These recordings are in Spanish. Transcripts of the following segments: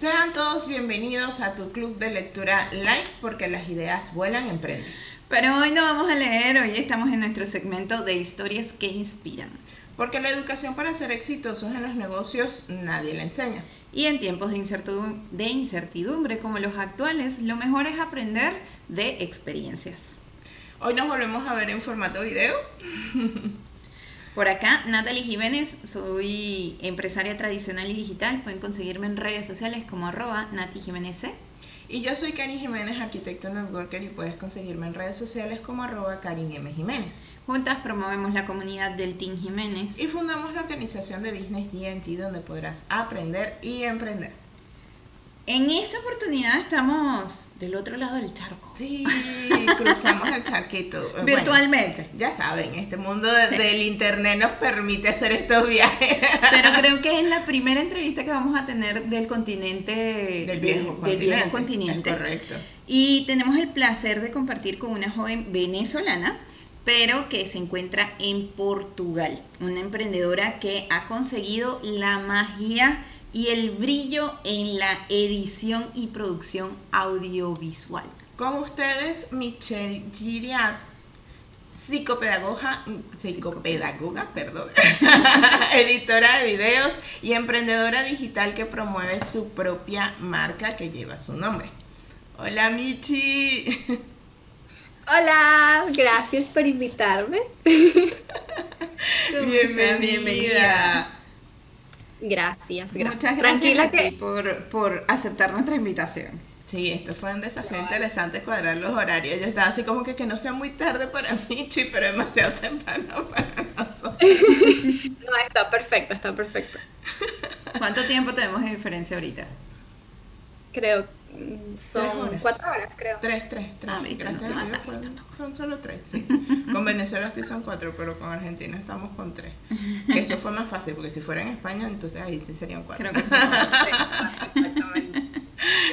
Sean todos bienvenidos a tu club de lectura live porque las ideas vuelan, emprenden. Pero hoy no vamos a leer, hoy estamos en nuestro segmento de historias que inspiran. Porque la educación para ser exitosos en los negocios nadie la enseña. Y en tiempos de incertidumbre, de incertidumbre como los actuales, lo mejor es aprender de experiencias. Hoy nos volvemos a ver en formato video. Por acá, Natalie Jiménez, soy empresaria tradicional y digital. Pueden conseguirme en redes sociales como arroba Nati Jiménez C. Y yo soy Karin Jiménez, arquitecto networker, y puedes conseguirme en redes sociales como arroba Karin M. Jiménez. Juntas promovemos la comunidad del Team Jiménez. Y fundamos la organización de Business DNT donde podrás aprender y emprender. En esta oportunidad estamos del otro lado del charco. Sí, cruzamos el charquito. Virtualmente. ya saben, este mundo del internet nos permite hacer estos viajes. Pero creo que es la primera entrevista que vamos a tener del continente. Del viejo del continente. viejo continente. Correcto. Y tenemos el placer de compartir con una joven venezolana, pero que se encuentra en Portugal. Una emprendedora que ha conseguido la magia y el brillo en la edición y producción audiovisual. Con ustedes, Michelle Giriat, psicopedagoga, psicopedagoga, perdón, editora de videos y emprendedora digital que promueve su propia marca que lleva su nombre. Hola Michi. Hola, gracias por invitarme. Bienvenida. Bienvenida. Gracias, gracias. Muchas gracias Tranquila a ti que por, por aceptar nuestra invitación. Sí, esto fue un desafío interesante cuadrar los horarios. Yo estaba así como que que no sea muy tarde para Michi, pero demasiado temprano para nosotros. no está perfecto, está perfecto. ¿Cuánto tiempo tenemos de diferencia ahorita? Creo son horas. cuatro horas, creo. Tres, tres, tres. Ah, Gracias no, a Dios fueron- son solo tres, sí. Con Venezuela sí son cuatro, pero con Argentina estamos con tres. Que eso fue más fácil, porque si fuera en España, entonces ahí sí serían cuatro. Creo que son Exactamente.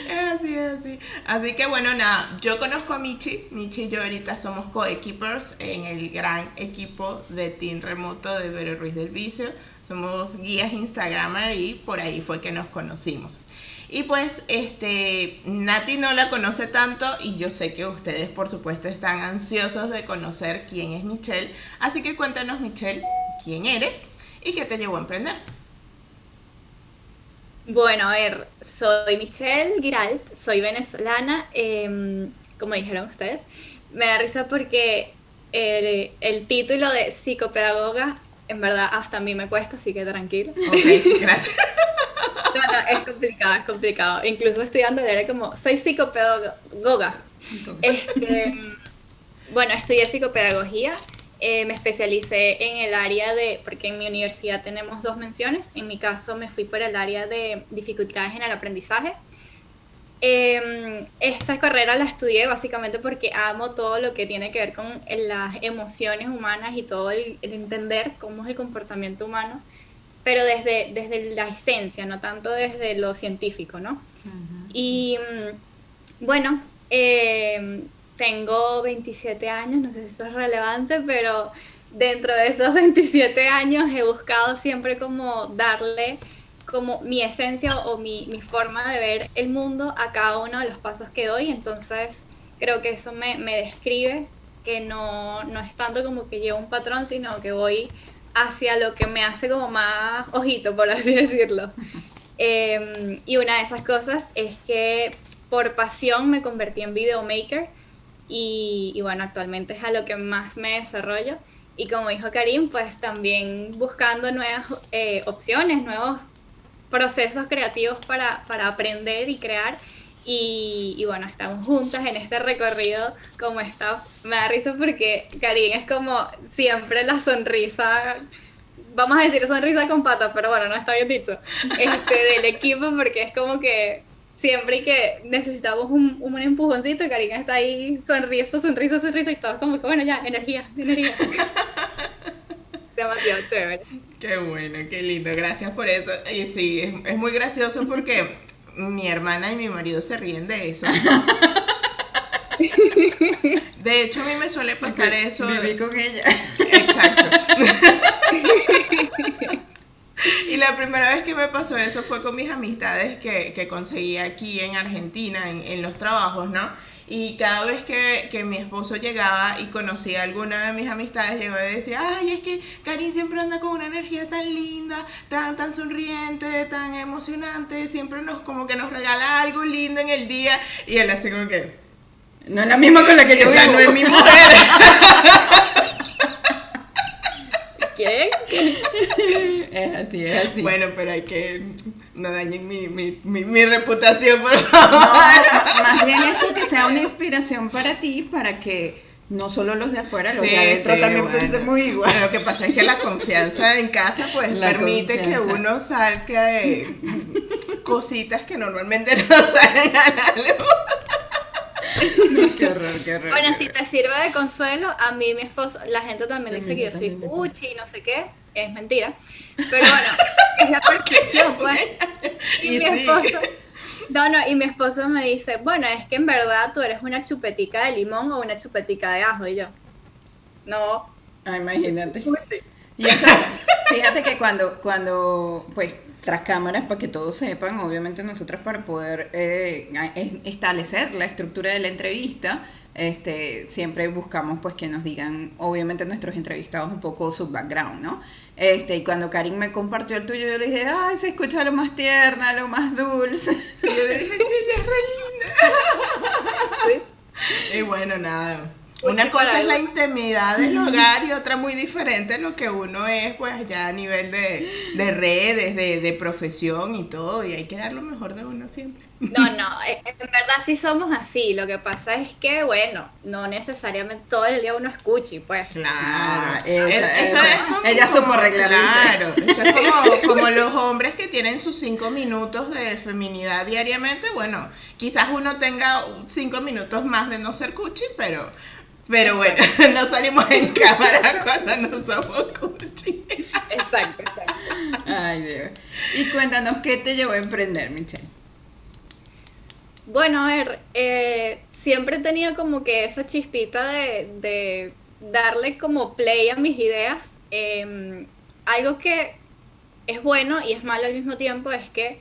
Es así, es así. Así que bueno, nada, yo conozco a Michi. Michi y yo ahorita somos coequippers en el gran equipo de Team Remoto de Vero Ruiz del Vicio. Somos guías Instagramer y por ahí fue que nos conocimos. Y pues, este, Nati no la conoce tanto y yo sé que ustedes, por supuesto, están ansiosos de conocer quién es Michelle. Así que cuéntanos, Michelle, quién eres y qué te llevó a emprender. Bueno, a ver, soy Michelle Giralt, soy venezolana, em, como dijeron ustedes. Me da risa porque el, el título de psicopedagoga, en verdad, hasta a mí me cuesta, así que tranquilo. Ok, gracias. No, no, es complicado, es complicado. Incluso estudiando era como, soy psicopedagoga. Este, bueno, estudié psicopedagogía, eh, me especialicé en el área de, porque en mi universidad tenemos dos menciones, en mi caso me fui por el área de dificultades en el aprendizaje. Eh, esta carrera la estudié básicamente porque amo todo lo que tiene que ver con las emociones humanas y todo el, el entender cómo es el comportamiento humano, pero desde, desde la esencia, no tanto desde lo científico, ¿no? Y mm, bueno, eh, tengo 27 años, no sé si eso es relevante, pero dentro de esos 27 años he buscado siempre como darle como mi esencia o mi, mi forma de ver el mundo a cada uno de los pasos que doy, entonces creo que eso me, me describe, que no, no es tanto como que llevo un patrón, sino que voy hacia lo que me hace como más ojito, por así decirlo. Eh, y una de esas cosas es que por pasión me convertí en videomaker y, y bueno, actualmente es a lo que más me desarrollo. Y como dijo Karim, pues también buscando nuevas eh, opciones, nuevos procesos creativos para, para aprender y crear. Y, y, bueno, estamos juntas en este recorrido como está. Me da risa porque Karim es como siempre la sonrisa, vamos a decir sonrisa con patas, pero bueno, no está bien dicho, este, del equipo porque es como que siempre que necesitamos un, un empujoncito, Karina está ahí sonrisa, sonrisa, sonrisa y todo como que bueno, ya, energía, energía. Demasiado chévere. Qué bueno, qué lindo, gracias por eso. Y sí, es, es muy gracioso porque mi hermana y mi marido se ríen de eso. De hecho, a mí me suele pasar eso. Viví con ella. Exacto. y la la primera vez que me pasó eso fue con mis amistades que, que conseguí aquí en Argentina, en, en los trabajos, ¿no? Y cada vez que, que, mi esposo llegaba y conocía a alguna de mis amistades, llegaba y decía, ay, es que Karin siempre anda con una energía tan linda, tan, tan sonriente, tan emocionante, siempre nos como que nos regala algo lindo en el día. Y él así como que... No es la misma con la que yo o sea, no es mi mujer. ¿Quién? Es así, es así. Bueno, pero hay que no dañen mi, mi, mi, mi reputación, por No, favor. más bien esto que sea una inspiración para ti, para que no solo los de afuera, los Sí, de adentro sí, también bueno. pensemos igual. Bueno, lo que pasa es que la confianza en casa pues La permite que confianza. uno salga eh, cositas que normalmente no salen a la luz. qué horror, qué horror. Bueno, qué si horror. te sirve de consuelo, a mí mi esposo, la gente también dice que yo soy También, también. cuchi y no sé qué, es mentira. Pero bueno, es la percepción, pues. Y, Y mi sí. esposo, no, no, y mi esposo me dice, bueno, es que en verdad tú eres una chupetica de limón o una chupetica de ajo, y yo, no, Ah, imagínate. Y eso, fíjate que cuando, cuando, pues, tras cámaras, para que todos sepan, obviamente nosotros para poder eh, establecer la estructura de la entrevista, este, siempre buscamos pues que nos digan, obviamente nuestros entrevistados un poco su background, ¿no? Este, y cuando Karin me compartió el tuyo, yo le dije, ay, se escucha lo más tierna, lo más dulce. Y yo le dije, sí, ella es re linda. Sí. Y bueno, nada. Uchi Una cosa es la intimidad del hogar y otra muy diferente lo que uno es pues ya a nivel de, de redes, de, de profesión y todo. Y hay que dar lo mejor de uno siempre. No, no, eh, en verdad sí somos así, lo que pasa es que, bueno, no necesariamente todo el día uno escuche, pues. Claro. Ah, eso es como, Ella supo arreglarlo. Claro, eso es como, como los hombres que tienen sus cinco minutos de feminidad diariamente. Bueno, quizás uno tenga cinco minutos más de no ser cuchi, pero, pero bueno, no salimos en cámara cuando no somos cuchi. Exacto, exacto. Ay, Dios. Y cuéntanos, ¿qué te llevó a emprender, Michelle? Bueno, a ver, eh, siempre he tenido como que esa chispita de, de darle como play a mis ideas. Eh, algo que es bueno y es malo al mismo tiempo es que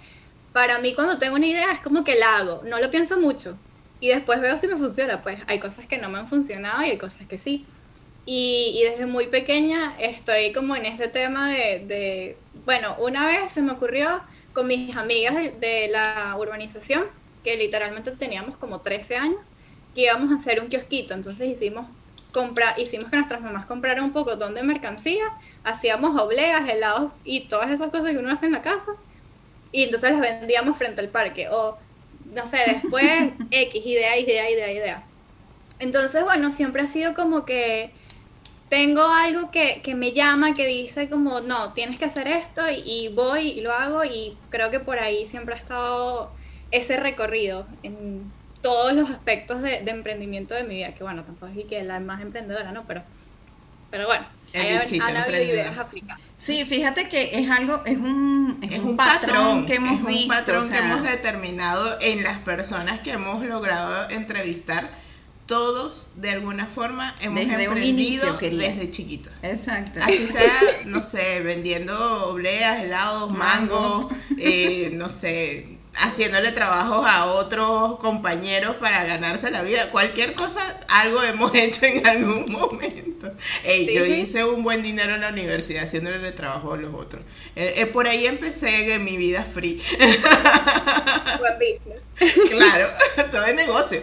para mí cuando tengo una idea es como que la hago, no lo pienso mucho y después veo si me funciona. Pues hay cosas que no me han funcionado y hay cosas que sí. Y, y desde muy pequeña estoy como en ese tema de, de- bueno, una vez se me ocurrió con mis amigas de, de la urbanización, que literalmente teníamos como 13 años, que íbamos a hacer un kiosquito. Entonces hicimos, compra, hicimos que nuestras mamás compraran un poco de mercancía, hacíamos obleas, helados y todas esas cosas que uno hace en la casa. Y entonces las vendíamos frente al parque. O, no sé, después X, idea, idea, idea, idea. Entonces, bueno, siempre ha sido como que tengo algo que, que me llama, que dice como, no, tienes que hacer esto y, y voy y lo hago y creo que por ahí siempre ha estado ese recorrido en todos los aspectos de, de emprendimiento de mi vida, que bueno, tampoco es que la más emprendedora, ¿no? Pero, pero bueno, hay- han habido ideas aplicadas. Sí, fíjate que es algo, es un, es Es un patrón, patrón, que hemos es un visto. patrón o que hemos determinado en las personas que hemos logrado entrevistar. Todos, de alguna forma, hemos Desde un inicio, desde chiquitos. Exacto. Así sea, no sé, vendiendo obleas, helados, mango, Mango. eh, no sé, haciéndole trabajos a otros compañeros para ganarse la vida. Cualquier cosa, algo hemos hecho en algún momento. Ey, Sí, yo sí. hice un buen dinero en la universidad haciéndole trabajo a los otros. Eh, eh, por ahí empecé en mi vida free. Buen business. claro, todo es negocio.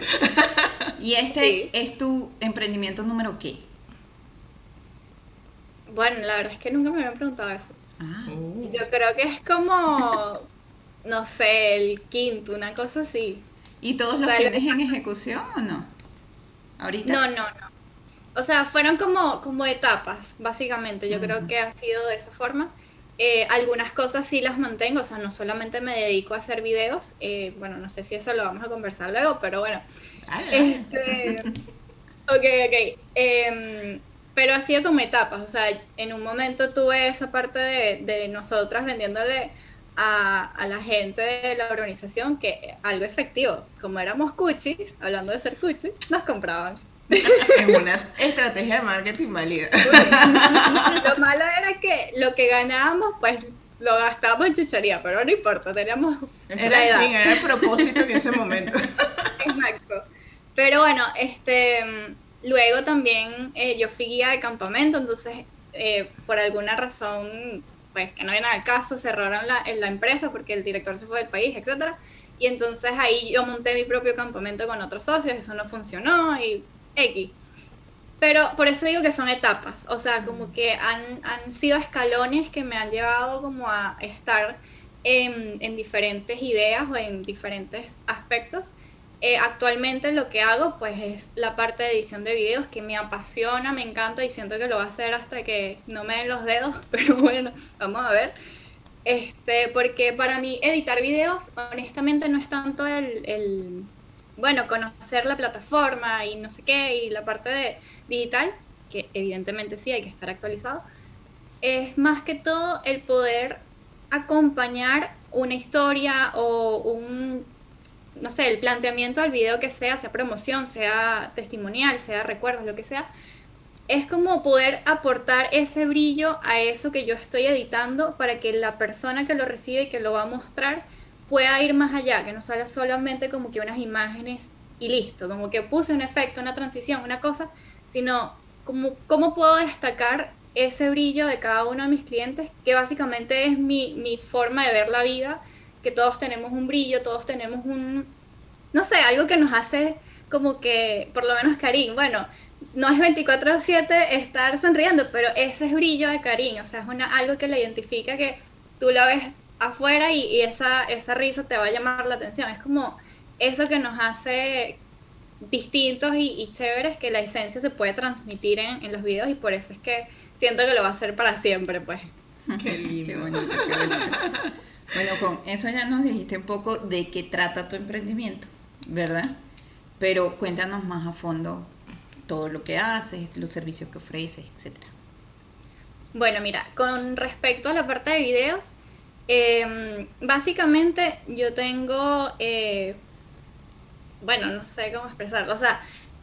Y este Sí. es tu emprendimiento número qué? Bueno, la verdad es que nunca me habían preguntado eso. Ah. Yo creo que es como, no sé, el quinto, una cosa así. ¿Y todos los Vale. tienes en ejecución o no? Ahorita. No, no, no. O sea, fueron como, como etapas, básicamente. Yo creo que ha sido de esa forma. Eh, algunas cosas sí las mantengo, o sea, no solamente me dedico a hacer videos. eh, bueno, no sé si eso lo vamos a conversar luego, pero bueno. Este, ok, ok. Em, pero ha sido como etapas, o sea, en un momento tuve esa parte de, de nosotras vendiéndole a, a la gente de la organización que algo efectivo, como éramos cuchis, hablando de ser cuchis, nos compraban. Es una estrategia de marketing válida. Lo malo era que lo que ganábamos, pues lo gastábamos en chuchería, pero no importa, teníamos era, edad. era el propósito en ese momento. Exacto. Pero bueno, este, luego también eh, yo fui guía de campamento, entonces eh, por alguna razón, pues que no viene al caso, cerraron la, la empresa porque el director se fue del país, etcétera. Y entonces ahí yo monté mi propio campamento con otros socios, eso no funcionó y X. Pero por eso digo que son etapas, o sea, como que han, han sido escalones que me han llevado como a estar en, en diferentes ideas o en diferentes aspectos. Eh, actualmente lo que hago pues es la parte de edición de videos que me apasiona, me encanta y siento que lo voy a hacer hasta que no me den los dedos, pero bueno, vamos a ver. Este, porque para mí editar videos honestamente no es tanto el bueno, conocer la plataforma y no sé qué, y la parte de digital, que evidentemente sí hay que estar actualizado, es más que todo el poder acompañar una historia o un, no sé, el planteamiento del video que sea, sea promoción, sea testimonial, sea recuerdos, lo que sea, es como poder aportar ese brillo a eso que yo estoy editando para que la persona que lo recibe y que lo va a mostrar pueda ir más allá, que no salga solamente como que unas imágenes y listo, como que puse un efecto, una transición, una cosa, sino como, cómo puedo destacar ese brillo de cada uno de mis clientes, que básicamente es mi, mi forma de ver la vida, que todos tenemos un brillo, todos tenemos un, no sé, algo que nos hace como que, por lo menos Karim, bueno, no es 24/7 estar sonriendo, pero ese es brillo de Karim, o sea, es una, algo que le identifica que tú la ves afuera y, esa, esa risa te va a llamar la atención. Es como eso que nos hace distintos y, chéveres que la esencia se puede transmitir en, los videos y por eso es que siento que lo va a hacer para siempre, pues. Qué lindo. qué bonito, qué bonito. Bueno, con eso ya nos dijiste un poco de qué trata tu emprendimiento, ¿verdad? Pero cuéntanos más a fondo todo lo que haces, los servicios que ofreces, etcétera. Bueno, mira, con respecto a la parte de videos, Em, básicamente yo tengo, eh, bueno, no sé cómo expresarlo, o sea,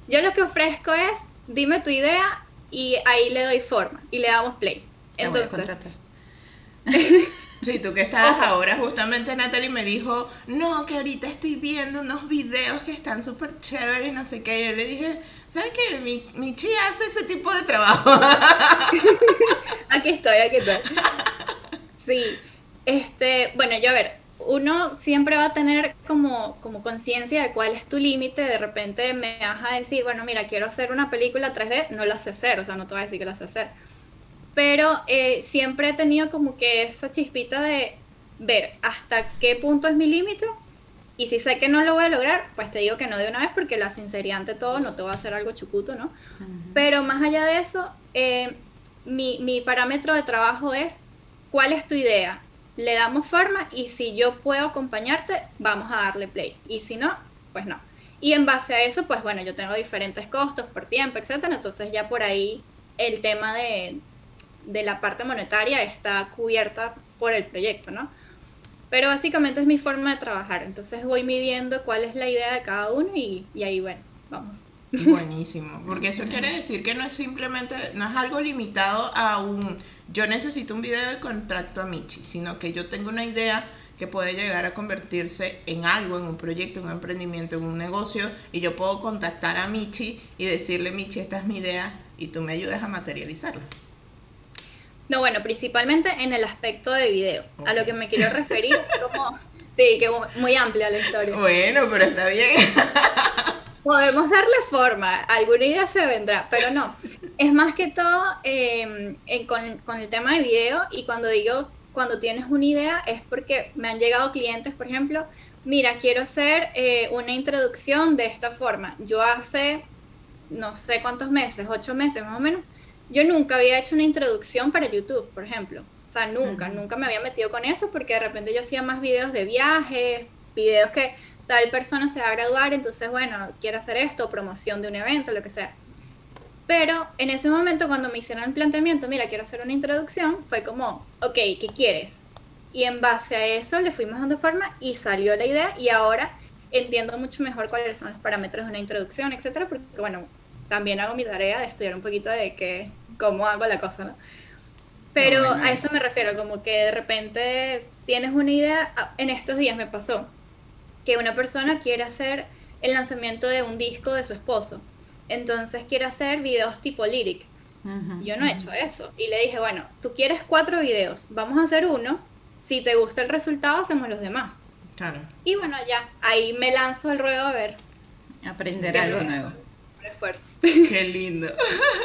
yo lo que ofrezco es, dime tu idea y ahí le doy forma y le damos play. Entonces... Sí, tú que estabas ahora, justamente Natalie me dijo, no, que ahorita estoy viendo unos videos que están súper chéveres y no sé qué. Yo le dije, ¿sabes qué? Mi, mi chi hace ese tipo de trabajo. aquí estoy, aquí estoy. Sí, este, bueno, yo a ver, uno siempre va a tener como, como conciencia de cuál es tu límite. De repente me vas a decir, bueno, mira, quiero hacer una película 3D, no la sé hacer, o sea, no te voy a decir que la sé hacer. Pero eh, siempre he tenido como que esa chispita de ver hasta qué punto es mi límite. Y si sé que no lo voy a lograr, pues te digo que no de una vez, porque la sinceridad ante todo no te va a hacer algo chucuto, ¿no? Pero más allá de eso, eh, mi, mi parámetro de trabajo es cuál es tu idea le damos forma y si yo puedo acompañarte, vamos a darle play. Y si no, pues no. Y en base a eso, pues bueno, yo tengo diferentes costos por tiempo, etcétera. Entonces ya por ahí el tema de, de la parte monetaria está cubierta por el proyecto, ¿no? Pero básicamente es mi forma de trabajar. Entonces voy midiendo cuál es la idea de cada uno y, y ahí, bueno, vamos. Buenísimo, porque eso quiere decir que no es simplemente, no es algo limitado a un yo necesito un video de contrato a Michi, sino que yo tengo una idea que puede llegar a convertirse en algo, en un proyecto, en un emprendimiento, en un negocio, y yo puedo contactar a Michi y decirle, Michi, esta es mi idea, y tú me ayudas a materializarla. No, bueno, principalmente en el aspecto de video. A lo que me quiero referir, como, sí, que muy amplia la historia. Bueno, pero está bien. Podemos darle forma, alguna idea se vendrá, pero no. Es más que todo em, con, el tema de video y cuando digo cuando tienes una idea es porque me han llegado clientes, por ejemplo, mira, quiero hacer eh, una introducción de esta forma. Yo hace no sé cuántos meses, ocho meses más o menos, yo nunca había hecho una introducción para YouTube, por ejemplo. O sea, nunca, nunca me había metido con eso porque de repente yo hacía más videos de viajes, videos que tal persona se va a graduar, entonces, bueno, quiere hacer esto, promoción de un evento, lo que sea. Pero en ese momento, cuando me hicieron el planteamiento, mira, quiero hacer una introducción, fue como, ok, ¿qué quieres? Y en base a eso le fuimos dando forma y salió la idea y ahora entiendo mucho mejor cuáles son los parámetros de una introducción, etcétera, porque bueno, también hago mi tarea de estudiar un poquito de qué, cómo hago la cosa, ¿no? Pero a eso me refiero, como que de repente tienes una idea, ah, en estos días me pasó, que una persona quiere hacer el lanzamiento de un disco de su esposo, entonces quiere hacer videos tipo lyric. Yo no he hecho eso. Y le dije, bueno, tú quieres cuatro videos, vamos a hacer uno, si te gusta el resultado, hacemos los demás. Claro. Y bueno, ya, ahí me lanzo al ruedo a ver. Aprender algo nuevo. Esfuerzo. Qué lindo.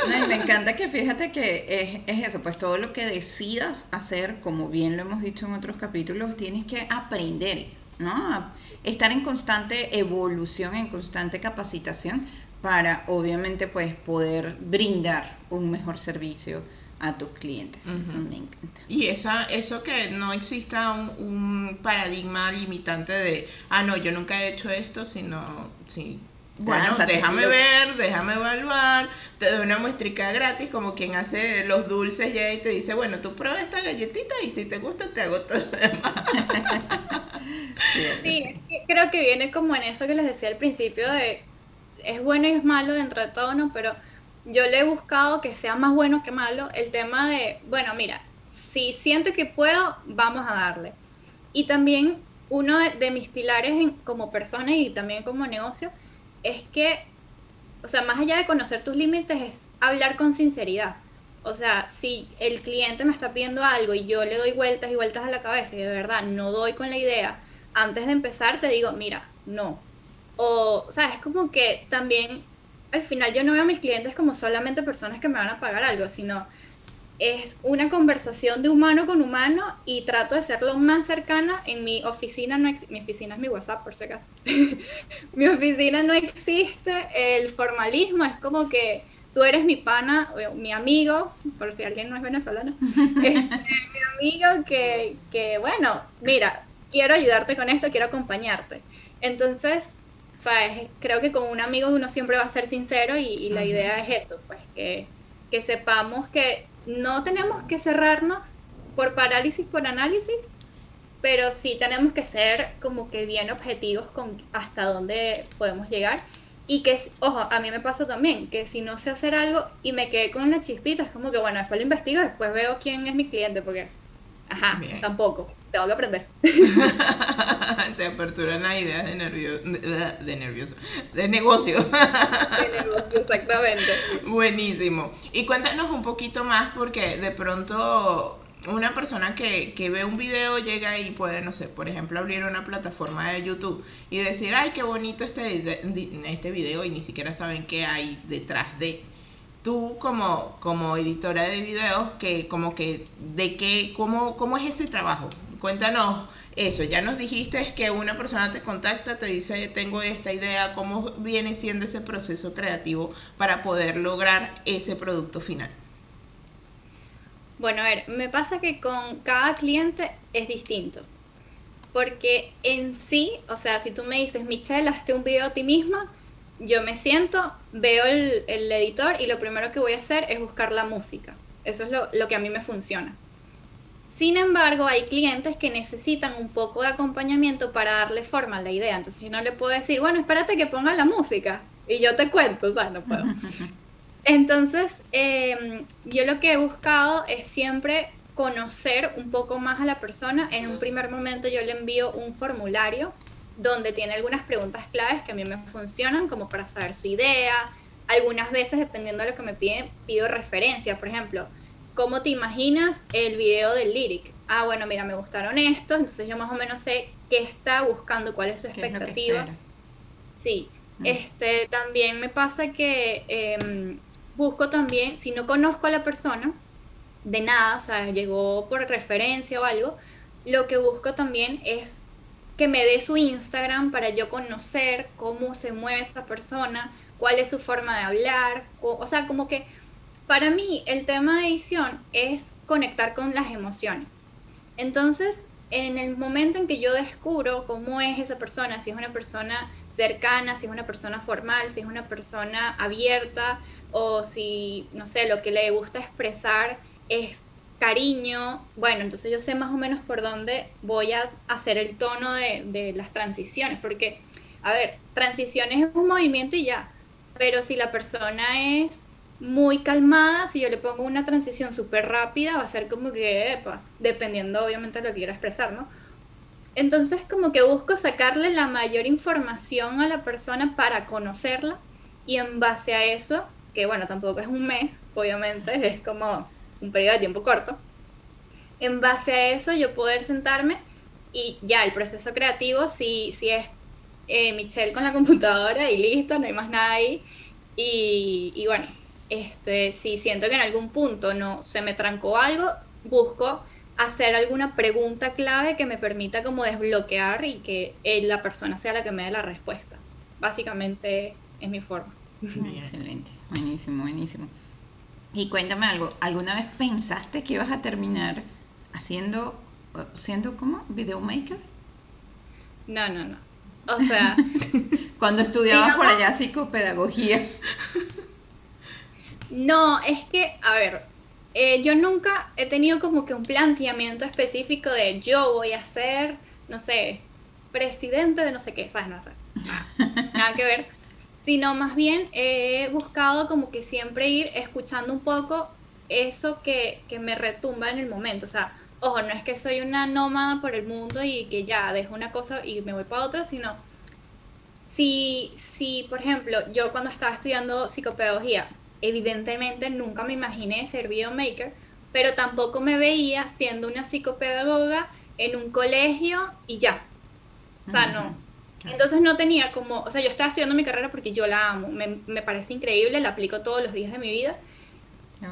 No, y me encanta que fíjate que es, es, eso, pues todo lo que decidas hacer, como bien lo hemos dicho en otros capítulos, tienes que aprender, ¿no? Estar en constante evolución, en constante capacitación para obviamente pues poder brindar un mejor servicio a tus clientes. Eso me encanta. Y esa, eso que no exista un, paradigma limitante de, ah, no, yo nunca he hecho esto, sino, sí, bueno, déjame ver, déjame evaluar, te doy una muestrita gratis, como quien hace los dulces ya y te dice, bueno, tú prueba esta galletita y si te gusta te hago todo lo demás. sí, creo que viene como en eso que les decía al principio de, es bueno y es malo dentro de todo, ¿no? Pero yo le he buscado que sea más bueno que malo el tema de, bueno, mira, si siento que puedo, vamos a darle. Y también uno de, mis pilares como persona y también como negocio es que, o sea, más allá de conocer tus límites, es hablar con sinceridad. O sea, si el cliente me está pidiendo algo y yo le doy vueltas y vueltas a la cabeza y de verdad no doy con la idea, antes de empezar te digo, mira, no. O, o sea, es como que también al final yo no veo a mis clientes como solamente personas que me van a pagar algo, sino es una conversación de humano con humano y trato de ser lo más cercana. En mi oficina no mi oficina es mi WhatsApp, por si acaso. mi oficina no existe el formalismo, es como que tú eres mi pana, mi amigo, por si alguien no es venezolano, este, mi amigo que, que, bueno, mira, quiero ayudarte con esto, quiero acompañarte. Entonces, ¿sabes? Creo que con un amigo uno siempre va a ser sincero y, la idea es eso, pues que, que sepamos que no tenemos que cerrarnos por parálisis, por análisis, pero sí tenemos que ser como que bien objetivos con hasta dónde podemos llegar. Y que, ojo, a mí me pasa también, que si no sé hacer algo y me quedé con una chispita, es como que, bueno, después lo investigo, después veo quién es mi cliente, porque, ajá, tampoco, tengo que aprender. Se aperturan las ideas de, nervio, de, nervioso, de negocio. De negocio, exactamente. Buenísimo. Y cuéntanos un poquito más, porque de pronto una persona que, que, ve un video llega y puede, no sé, por ejemplo, abrir una plataforma de YouTube y decir, ay, qué bonito este, este video y ni siquiera saben qué hay detrás de. Tú como, como editora de videos, que como que, de qué, cómo, cómo es ese trabajo? Cuéntanos eso, ya nos dijiste que una persona te contacta, te dice, tengo esta idea, ¿cómo viene siendo ese proceso creativo para poder lograr ese producto final? Bueno, a ver, me pasa que con cada cliente es distinto. Porque en sí, o sea, si tú me dices, Michelle, hazte un video a ti misma, yo me siento, veo el, editor y lo primero que voy a hacer es buscar la música. Eso es lo, lo que a mí me funciona. Sin embargo, hay clientes que necesitan un poco de acompañamiento para darle forma a la idea. Entonces, yo no le puedo decir, bueno, espérate que ponga la música y yo te cuento, o sea, no puedo. Entonces, em, yo lo que he buscado es siempre conocer un poco más a la persona. En un primer momento yo le envío un formulario donde tiene algunas preguntas claves que a mí me funcionan, como para saber su idea. Algunas veces, dependiendo de lo que me piden, pido referencia. Por ejemplo, ¿cómo te imaginas el video del lyric? Ah, bueno, mira, me gustaron estos, entonces yo más o menos sé qué está buscando, cuál es su expectativa. sí, mm. este, también me pasa que em, busco también, si no conozco a la persona, de nada, o sea, llegó por referencia o algo, lo que busco también es que me dé su Instagram para yo conocer cómo se mueve esa persona, cuál es su forma de hablar, o sea, como que para mí el tema de edición es conectar con las emociones. Entonces, en el momento en que yo descubro cómo es esa persona, si es una persona cercana, si es una persona formal, si es una persona abierta o si, no sé, lo que le gusta expresar es cariño, bueno, entonces yo sé más o menos por dónde voy a hacer el tono de, de las transiciones, porque, a ver, transiciones es un movimiento y ya, pero si la persona es muy calmada, si yo le pongo una transición súper rápida, va a ser como que, epa, dependiendo obviamente de lo que quiera expresar, ¿no? Entonces como que busco sacarle la mayor información a la persona para conocerla y en base a eso, que bueno, tampoco es un mes, obviamente, es como un periodo de tiempo corto, en base a eso yo poder sentarme y ya el proceso creativo, si, si es eh, Michelle con la computadora y listo, no hay más nada ahí. Y, y bueno, este, si siento que en algún punto no se me trancó algo, busco hacer alguna pregunta clave que me permita como desbloquear y que eh, la persona sea la que me dé la respuesta. Básicamente es mi forma. Excelente, buenísimo, buenísimo. Y cuéntame algo, ¿alguna vez pensaste que ibas a terminar haciendo, siendo como videomaker? No, no, no. O sea, cuando estudiabas por allá psicopedagogía. No, es que, a ver, eh, yo nunca he tenido como que un planteamiento específico de yo voy a ser, no sé, presidente de no sé qué, ¿sabes? No sé. Nada, que ver. Sino más bien he buscado como que siempre ir escuchando un poco eso que, que me retumba en el momento. O sea, ojo, no es que soy una nómada por el mundo y que ya dejo una cosa y me voy para otra, sino si, si, por ejemplo, yo cuando estaba estudiando psicopedagogía, evidentemente nunca me imaginé ser videomaker, pero tampoco me veía siendo una psicopedagoga en un colegio y ya. O sea, no. Entonces no tenía como, o sea, yo estaba estudiando mi carrera porque yo la amo, me, me parece increíble, la aplico todos los días de mi vida,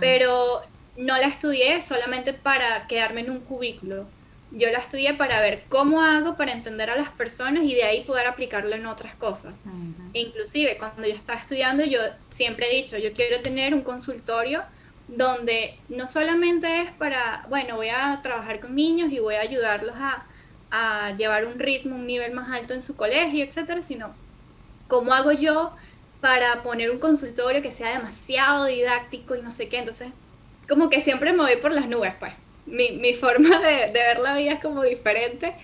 pero no la estudié solamente para quedarme en un cubículo. Yo la estudié para ver cómo hago para entender a las personas y de ahí poder aplicarlo en otras cosas. inclusive cuando yo estaba estudiando, yo siempre he dicho, yo quiero tener un consultorio donde no solamente es para, bueno, voy a trabajar con niños y voy a ayudarlos a, a llevar un ritmo, un nivel más alto en su colegio, etcétera, sino cómo hago yo para poner un consultorio que sea demasiado didáctico y no sé qué. Entonces, como que siempre me voy por las nubes, pues mi, mi forma de, ver la vida es como diferente.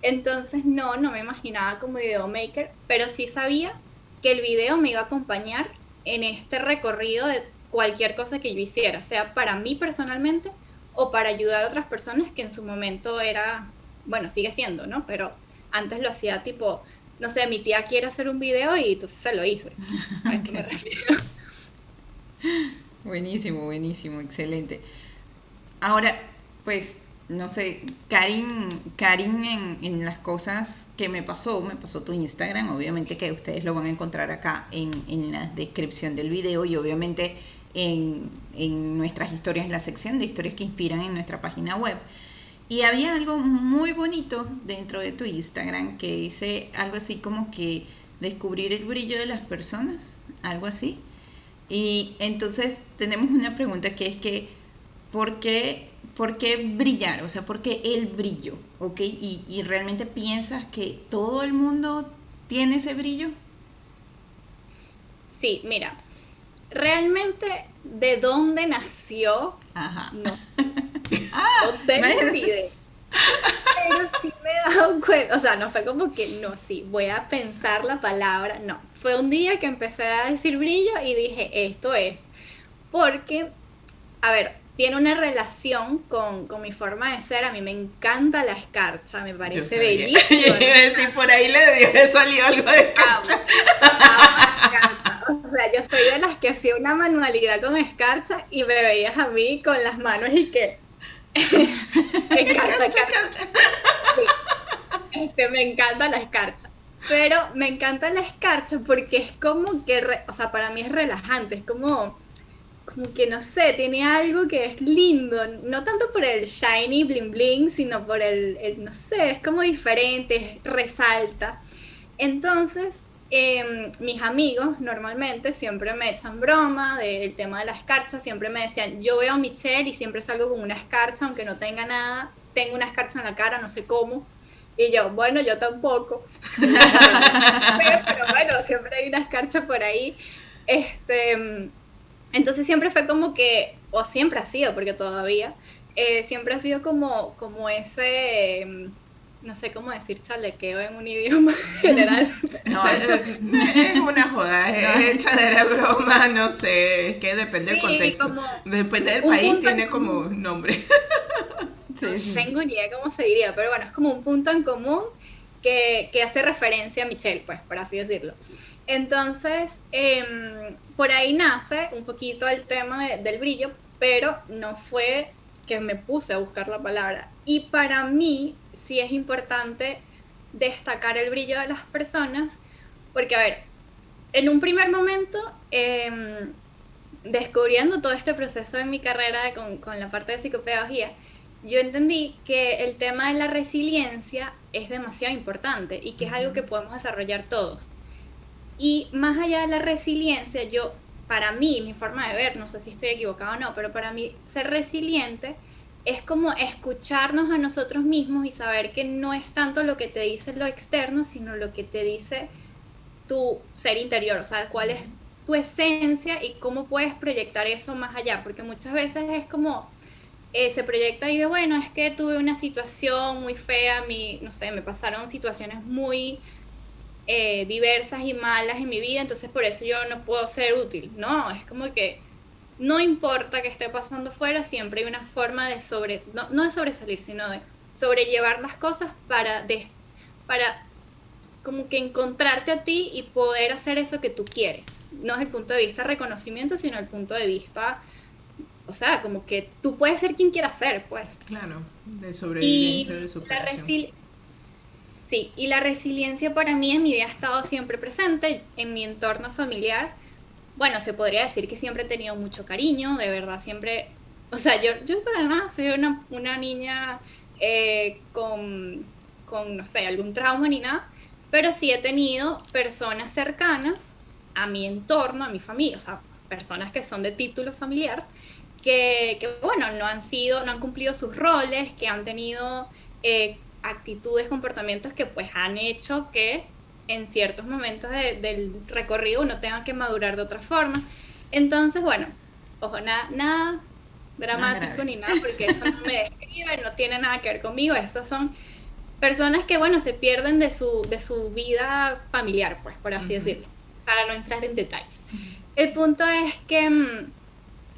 Entonces no, no me imaginaba como videomaker, pero sí sabía que el video me iba a acompañar en este recorrido de cualquier cosa que yo hiciera, sea para mí personalmente o para ayudar a otras personas que en su momento era, bueno, sigue siendo, ¿no? Pero antes lo hacía tipo, no sé, mi tía quiere hacer un video y entonces se lo hice. ¿A qué me refiero? Buenísimo, buenísimo, excelente. Ahora, pues, no sé, Karin, Karin en, en, las cosas que me pasó, me pasó tu Instagram, obviamente que ustedes lo van a encontrar acá en, en la descripción del video y obviamente en, en, nuestras historias, en la sección de historias que inspiran en nuestra página web. Y había algo muy bonito dentro de tu Instagram que dice algo así como que descubrir el brillo de las personas, algo así. Y entonces tenemos una pregunta que es que, ¿por qué ¿por qué brillar? O sea, ¿por qué el brillo? ¿Ok? ¿Y, y realmente piensas que todo el mundo tiene ese brillo? Sí, mira, realmente de dónde nació, Ajá. no, ah, no tengo ni idea. Pero sí me he dado cuenta, o sea, no fue como que no, sí, voy a pensar la palabra, no. Fue un día que empecé a decir brillo y dije, esto es. Porque, a ver, tiene una relación con, con, mi forma de ser. A mí me encanta la escarcha, me parece bellísima. si por ahí le debió salido algo de escarcha. o sea, yo soy de las que hacía una manualidad con escarcha y me veías a mí con las manos y que... escarcha, escarcha. Este, me encanta la escarcha. Pero me encanta la escarcha porque es como que, o sea, para mí es relajante, es como como que no sé, tiene algo que es lindo, no tanto por el shiny bling bling, sino por el, no sé, es como diferente, resalta. Entonces, eh, mis amigos normalmente siempre me echan broma del tema de la escarcha, siempre me decían, yo veo a Michelle y siempre salgo con una escarcha, aunque no tenga nada, tengo una escarcha en la cara, no sé cómo. Y yo, bueno, yo tampoco. pero bueno, siempre hay una escarcha por ahí. Este, entonces siempre fue como que, o siempre ha sido, porque todavía, eh, siempre ha sido como, como ese, no sé cómo decir chalequeo en un idioma general. No, es, una joda, es echadera broma, no sé, es que depende del contexto. Depende del país, tiene como nombre. no tengo ni idea cómo se diría, pero bueno, es como un punto en común que, que hace referencia a Michelle, pues, por así decirlo. Entonces, em, por ahí nace un poquito el tema del brillo, pero no fue que me puse a buscar la palabra. Y para mí sí es importante destacar el brillo de las personas, porque a ver, en un primer momento, em, descubriendo todo este proceso en mi carrera con, con la parte de psicopedagogía, yo entendí que el tema de la resiliencia es demasiado importante y que es algo que podemos desarrollar todos. Y más allá de la resiliencia, yo, para mí, mi forma de ver, no sé si estoy equivocado o no, pero para mí ser resiliente es como escucharnos a nosotros mismos y saber que no es tanto lo que te dice lo externo, sino lo que te dice tu ser interior, o sea, cuál es tu esencia y cómo puedes proyectar eso más allá, porque muchas veces es como eh, se proyecta y de, bueno, es que tuve una situación muy fea, mi, no sé, me pasaron situaciones muy eh, diversas y malas en mi vida, entonces por eso yo no puedo ser útil. No, es como que no importa que esté pasando fuera, siempre hay una forma de sobre, no, no de sobresalir, sino de sobrellevar las cosas para, de, para como que encontrarte a ti y poder hacer eso que tú quieres. No es el punto de vista reconocimiento, sino el punto de vista, o sea, como que tú puedes ser quien quieras ser, pues. Claro, de sobrevivencia, de superación. Sí, y la resiliencia para mí en mi vida ha estado siempre presente, en mi entorno familiar. Bueno, se podría decir que siempre he tenido mucho cariño, de verdad, siempre, o sea, yo, yo para nada soy una, una niña eh, con, con, no sé, algún trauma ni nada, pero sí he tenido personas cercanas a mi entorno, a mi familia, o sea, personas que son de título familiar, que, que bueno, no han sido, no han cumplido sus roles, que han tenido eh, actitudes, comportamientos que pues han hecho que en ciertos momentos del recorrido uno tenga que madurar de otra forma. Entonces, bueno, ojo, nada, nada dramático ni nada, porque eso no me describe, no tiene nada que ver conmigo, esas son personas que, bueno, se pierden de su, de su vida familiar, pues, por así decirlo, para no entrar en detalles. El punto es que, mm,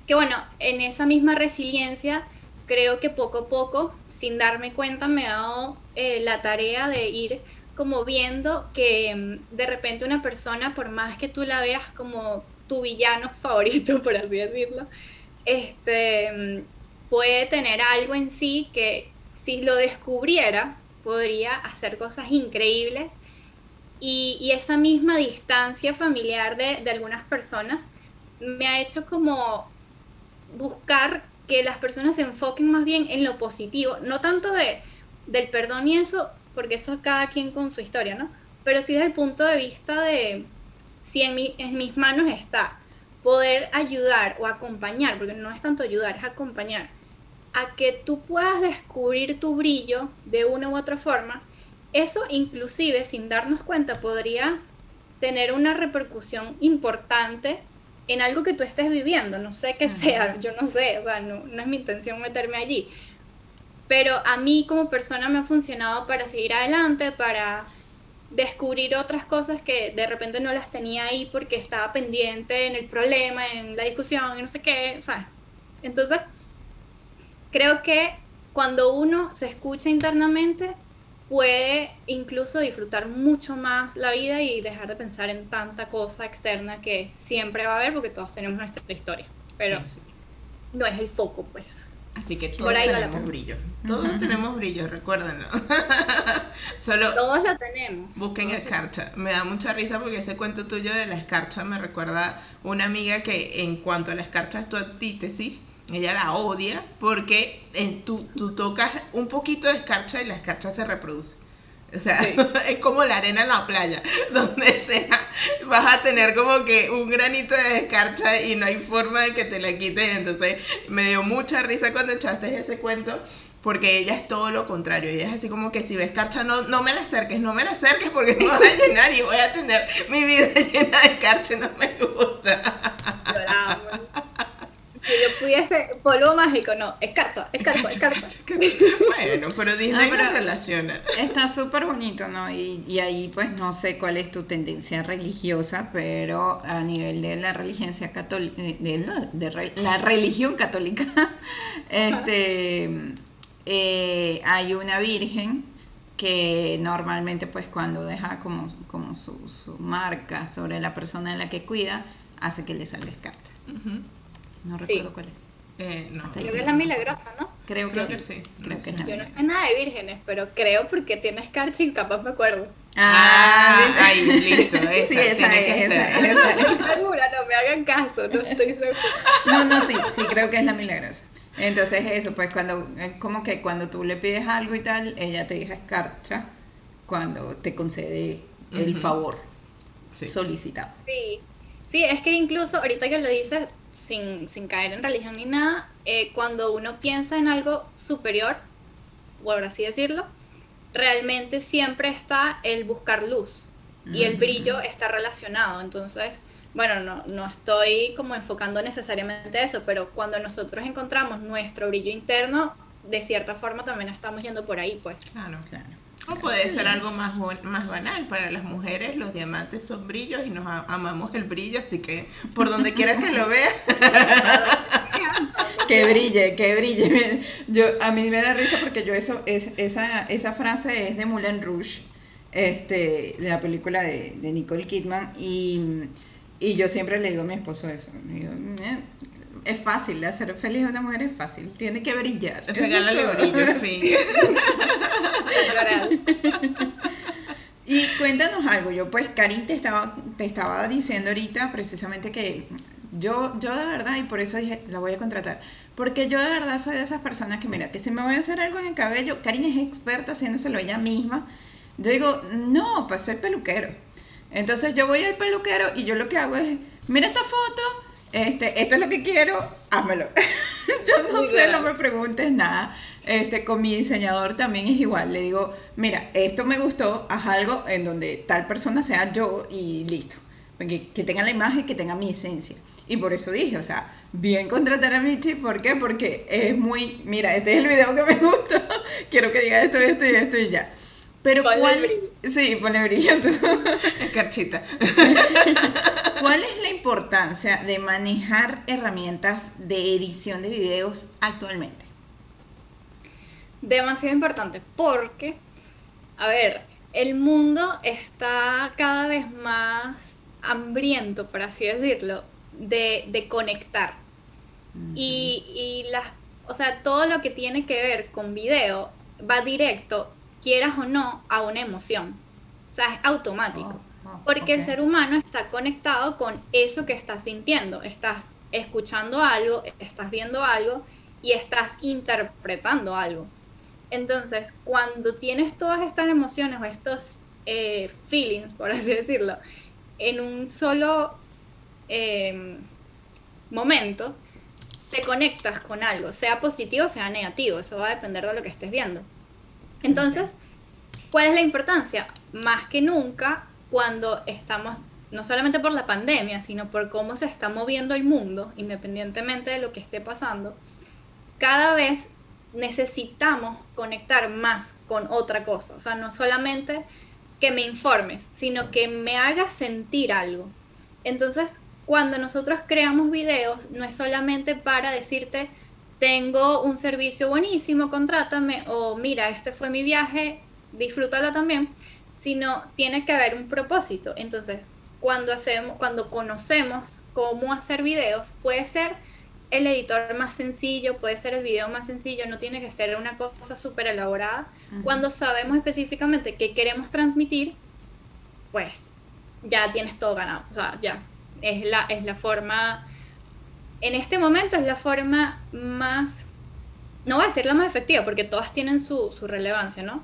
que, bueno, en esa misma resiliencia, creo que poco a poco sin darme cuenta me he dado eh, la tarea de ir como viendo que mm, de repente una persona, por más que tú la veas como tu villano favorito, por así decirlo, este, mm, puede tener algo en sí que si lo descubriera, podría hacer cosas increíbles. Y, y esa misma distancia familiar de, de algunas personas me ha hecho como buscar que las personas se enfoquen más bien en lo positivo, no tanto de, del perdón y eso, porque eso es cada quien con su historia, ¿no? Pero sí desde el punto de vista de si en, mi, en mis manos está poder ayudar o acompañar, porque no es tanto ayudar, es acompañar, a que tú puedas descubrir tu brillo de una u otra forma, eso inclusive sin darnos cuenta podría tener una repercusión importante en algo que tú estés viviendo, no sé qué sea, yo no sé, o sea, no, no es mi intención meterme allí. Pero a mí como persona me ha funcionado para seguir adelante, para descubrir otras cosas que de repente no las tenía ahí porque estaba pendiente en el problema, en la discusión, y no sé qué, sea. Entonces, creo que cuando uno se escucha internamente, puede incluso disfrutar mucho más la vida y dejar de pensar en tanta cosa externa que siempre va a haber porque todos tenemos nuestra historia, pero no es el foco pues. Así que todos tenemos brillo. Todos tenemos brillo, recuérdenlo. Solo todos lo tenemos. Busquen escarcha. Me da mucha risa porque ese cuento tuyo de la escarcha me recuerda una amiga que en cuanto a la escarcha es tu antítesis ella la odia porque en, tú, tú, tocas un poquito de escarcha y la escarcha se reproduce. O sea, es como la arena en la playa, donde sea, vas a tener como que un granito de escarcha y no hay forma de que te la quiten. Entonces, me dio mucha risa cuando echaste ese cuento, porque ella es todo lo contrario. Ella es así como que si ves escarcha, no, no me la acerques, no me la acerques porque me vas a llenar y voy a tener mi vida llena de escarcha, no me gusta. Pudiese polvo mágico, no, escarcha, escarcha, escarcha. Bueno, pero Disney No, pero- relaciona. Está súper bonito, ¿no? Y, y ahí pues no sé cuál es tu tendencia religiosa, pero a nivel de la religioncia católica, de, la- de re- la religión católica, este, eh, hay una virgen que normalmente pues cuando deja como, como su, su marca sobre la persona en la que cuida, hace que le salga carta. Ujú. No Sí. recuerdo cuál es. Eh, no, Creo que es la milagrosa, ¿no? Creo que Creo sí. que sí. Creo No que la Yo no sé nada de vírgenes, pero creo porque tiene escarcha y capaz me acuerdo. Ah, ahí, listo. Esa, Sí, esa es, esa ser. es, esa es. Estoy segura, no me hagan caso, no estoy segura. No, no, sí, sí, creo que es la milagrosa. Entonces eso, pues cuando, es como que cuando tú le pides algo y tal, ella te deja escarcha cuando te concede el favor Sí. solicitado. Sí, sí, es que incluso ahorita que lo dices, sin, sin caer en religión ni nada, eh, cuando uno piensa en algo superior, por así decirlo, realmente siempre está el buscar luz y el Ujú. brillo está relacionado. Entonces, bueno, no, no estoy como enfocando necesariamente eso, pero cuando nosotros encontramos nuestro brillo interno, de cierta forma también estamos yendo por ahí, pues. Claro. Claro. O puede ser algo más, más banal. Para las mujeres los diamantes son brillos y nos amamos el brillo, así que por donde quiera que lo veas. Que brille, que brille. Yo, a mí me da risa porque yo eso, es, esa, esa frase es de Moulin Rouge, este, de la película de, de Nicole Kidman, y, y yo siempre le digo a mi esposo eso. digo, "Eh, es fácil, hacer feliz a una mujer es fácil, tiene que brillar. Regálale todo". brillo, sí. Y cuéntanos algo, yo pues Karin te estaba, te estaba diciendo ahorita precisamente que yo, yo de verdad, y por eso dije, la voy a contratar, porque yo de verdad soy de esas personas que mira, que si me voy a hacer algo en el cabello, Karin es experta haciéndoselo ella misma, yo digo, no, pues soy peluquero. Entonces yo voy al peluquero y yo lo que hago es, mira esta foto, este, esto es lo que quiero, házmelo. yo no sé, no me preguntes nada. Este, con mi diseñador también es igual. Le digo, mira, esto me gustó, haz algo en donde tal persona sea yo y listo. Que, que tenga la imagen, que tenga mi esencia. Y por eso dije, o sea, bien contratar a Michi, ¿por qué? Porque es muy, mira, este es el video que me gusta, quiero que diga esto, esto y esto y ya. Pero Ponle ¿cuál? brillo. Sí, pone brillo tú. Escarchita. ¿Cuál es la importancia de manejar herramientas de edición de videos actualmente? Demasiado importante porque, a ver, el mundo está cada vez más hambriento, por así decirlo, de, de conectar. Y, y las, o sea, todo lo que tiene que ver con video va directo, quieras o no, a una emoción. O sea, es automático. Oh, oh, Porque el ser humano está conectado con eso que estás sintiendo. Estás escuchando algo, estás viendo algo y estás interpretando algo. Entonces, cuando tienes todas estas emociones o estos eh, feelings, por así decirlo, en un solo eh, momento, te conectas con algo, sea positivo sea negativo. Eso va a depender de lo que estés viendo. Entonces, ¿cuál es la importancia? Más que nunca, cuando estamos, no solamente por la pandemia, sino por cómo se está moviendo el mundo, independientemente de lo que esté pasando, cada vez necesitamos conectar más con otra cosa. O sea, no solamente que me informes, sino que me hagas sentir algo. Entonces, cuando nosotros creamos videos, no es solamente para decirte, tengo un servicio buenísimo, contrátame, o mira, este fue mi viaje, disfrútalo también, sino tiene que haber un propósito. Entonces, cuando hacemos, cuando conocemos cómo hacer videos, puede ser el editor más sencillo, puede ser el video más sencillo, no tiene que ser una cosa súper elaborada. Cuando sabemos específicamente qué queremos transmitir, pues ya tienes todo ganado. O sea, ya es la, es la forma, en este momento es la forma más, no voy a decir la más efectiva, porque todas tienen su, su relevancia, ¿no?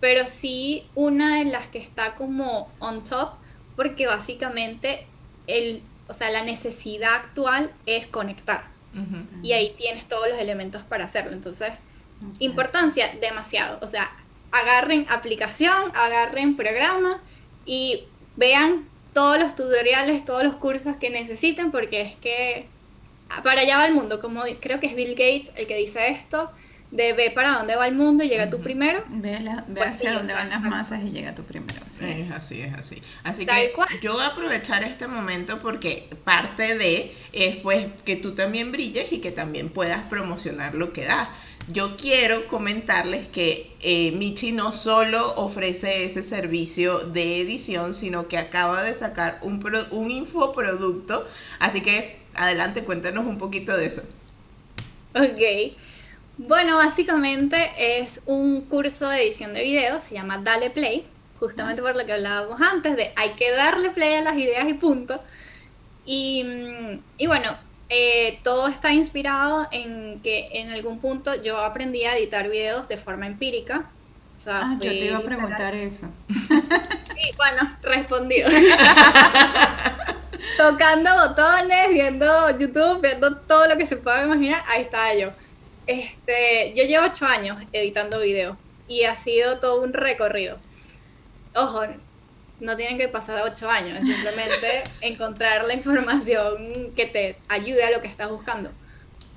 Pero sí una de las que está como on top, porque básicamente el, o sea, la necesidad actual es conectar. Y ahí tienes todos los elementos para hacerlo. Entonces, importancia, demasiado. O sea, agarren aplicación, agarren programa y vean todos los tutoriales, todos los cursos que necesiten, porque es que para allá va el mundo, como creo que es Bill Gates el que dice esto, de ve para dónde va el mundo y llega tú primero. Ve, pues hacia dónde van las masas y llega tú primero. es, así, es así. Así que yo voy a aprovechar este momento porque parte de es pues que tú también brilles y que también puedas promocionar lo que das. Yo quiero comentarles que eh, Michi no solo ofrece ese servicio de edición, sino que acaba de sacar un, un infoproducto. Así que adelante, cuéntanos un poquito de eso. Ok. Bueno, básicamente es un curso de edición de videos, se llama Dale Play, justamente por lo que hablábamos antes, de hay que darle play a las ideas y punto. Y, mm, bueno, eh, todo está inspirado en que en algún punto yo aprendí a editar videos de forma empírica. ah, yo te iba a preguntar eso. Sí, bueno, respondido. Tocando botones, viendo YouTube, viendo todo lo que se pueda imaginar, ahí estaba yo. Este, yo llevo ocho años editando videos y ha sido todo un recorrido. Ojo, no tienen que pasar ocho años, es simplemente encontrar la información que te ayude a lo que estás buscando.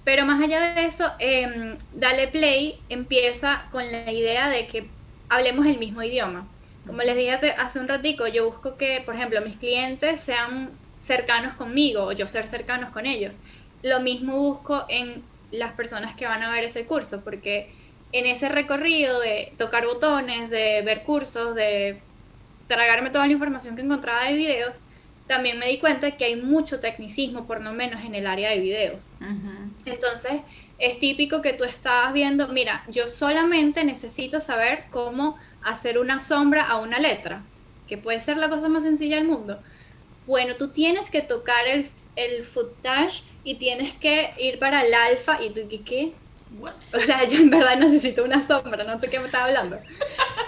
Pero más allá de eso, em, Dale Play empieza con la idea de que hablemos el mismo idioma. Como les dije hace, hace un ratico, yo busco que, por ejemplo, mis clientes sean cercanos conmigo o yo ser cercanos con ellos. Lo mismo busco en las personas que van a ver ese curso, porque en ese recorrido de tocar botones, de ver cursos, de tragarme toda la información que encontraba de videos, también me di cuenta que hay mucho tecnicismo, por lo menos en el área de video. Entonces, es típico que tú estás viendo, mira, yo solamente necesito saber cómo hacer una sombra a una letra, que puede ser la cosa más sencilla del mundo. Bueno, tú tienes que tocar el, el footage y tienes que ir para el alfa y tú, ¿qué? qué? O sea, yo en verdad necesito una sombra, no sé qué me estaba hablando.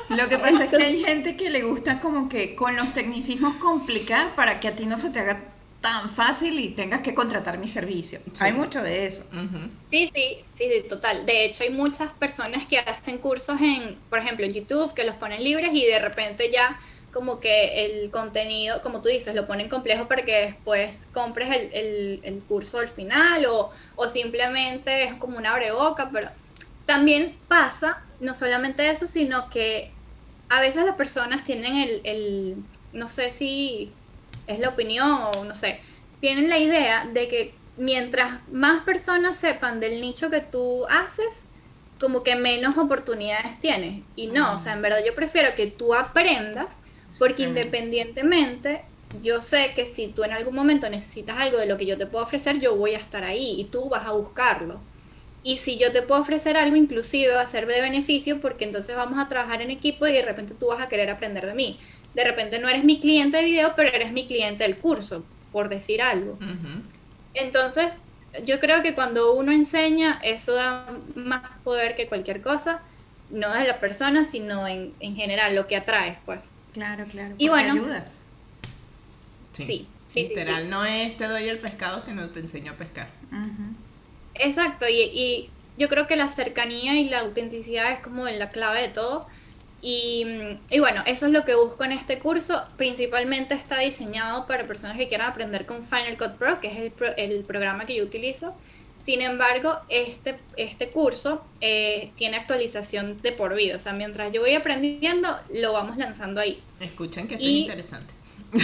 Lo que pasa es que hay gente que le gusta como que con los tecnicismos complicar para que a ti no se te haga tan fácil y tengas que contratar mi servicio. Hay mucho de eso. Sí, sí, sí, total. De hecho, hay muchas personas que hacen cursos en, por ejemplo, en YouTube, que los ponen libres y de repente ya como que el contenido, como tú dices, lo ponen complejo para que después compres el, curso al final o, simplemente es como una abreboca, pero también pasa no solamente eso, sino que a veces las personas tienen el, el, no sé si es la opinión o no sé, tienen la idea de que mientras más personas sepan del nicho que tú haces, como que menos oportunidades tienes. Y no, o sea, en verdad yo prefiero que tú aprendas porque independientemente, yo sé que si tú en algún momento necesitas algo de lo que yo te puedo ofrecer, yo voy a estar ahí y tú vas a buscarlo. Y si yo te puedo ofrecer algo, inclusive va a ser de beneficio porque entonces vamos a trabajar en equipo y de repente tú vas a querer aprender de mí. De repente no eres mi cliente de video, pero eres mi cliente del curso, por decir algo. Entonces, yo creo que cuando uno enseña, eso da más poder que cualquier cosa, no de la persona, sino en, en general, lo que atraes, pues. Claro, claro. Y bueno, ayudas. Sí, sí, literal, no es te doy el pescado, sino te enseño a pescar. Exacto, y, yo creo que la cercanía y la autenticidad es como la clave de todo. Y, y, bueno, eso es lo que busco en este curso. Principalmente está diseñado para personas que quieran aprender con Final Cut Pro, que es el, el programa que yo utilizo. Sin embargo, este, este curso eh, tiene actualización de por vida. O sea, mientras yo voy aprendiendo, lo vamos lanzando ahí. Escuchen que es interesante.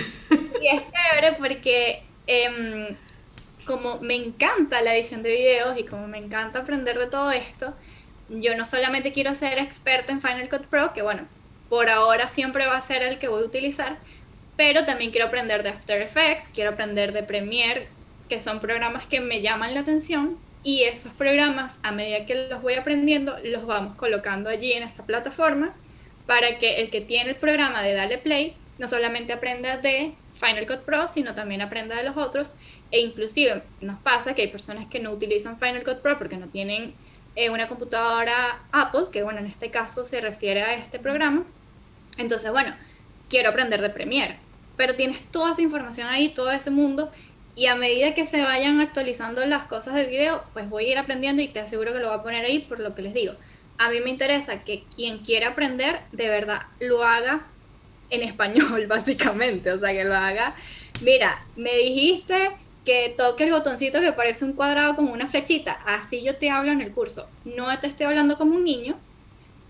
Y es chévere porque em, como me encanta la edición de videos y como me encanta aprender de todo esto, yo no solamente quiero ser experta en Final Cut Pro, que bueno, por ahora siempre va a ser el que voy a utilizar, pero también quiero aprender de After Effects, quiero aprender de Premiere, que son programas que me llaman la atención y esos programas, a medida que los voy aprendiendo, los vamos colocando allí en esa plataforma para que el que tiene el programa de Dale Play no solamente aprenda de Final Cut Pro, sino también aprenda de los otros. E inclusive nos pasa que hay personas que no utilizan Final Cut Pro porque no tienen eh, una computadora Apple, que bueno, en este caso se refiere a este programa. Entonces, bueno, quiero aprender de Premiere, pero tienes toda esa información ahí, todo ese mundo, y a medida que se vayan actualizando las cosas del video, pues voy a ir aprendiendo y te aseguro que lo voy a poner ahí por lo que les digo. A mí me interesa que quien quiera aprender, de verdad, lo haga en español, básicamente. O sea, que lo haga. Mira, me dijiste que toque el botoncito que parece un cuadrado con una flechita. Así yo te hablo en el curso. No te estoy hablando como un niño,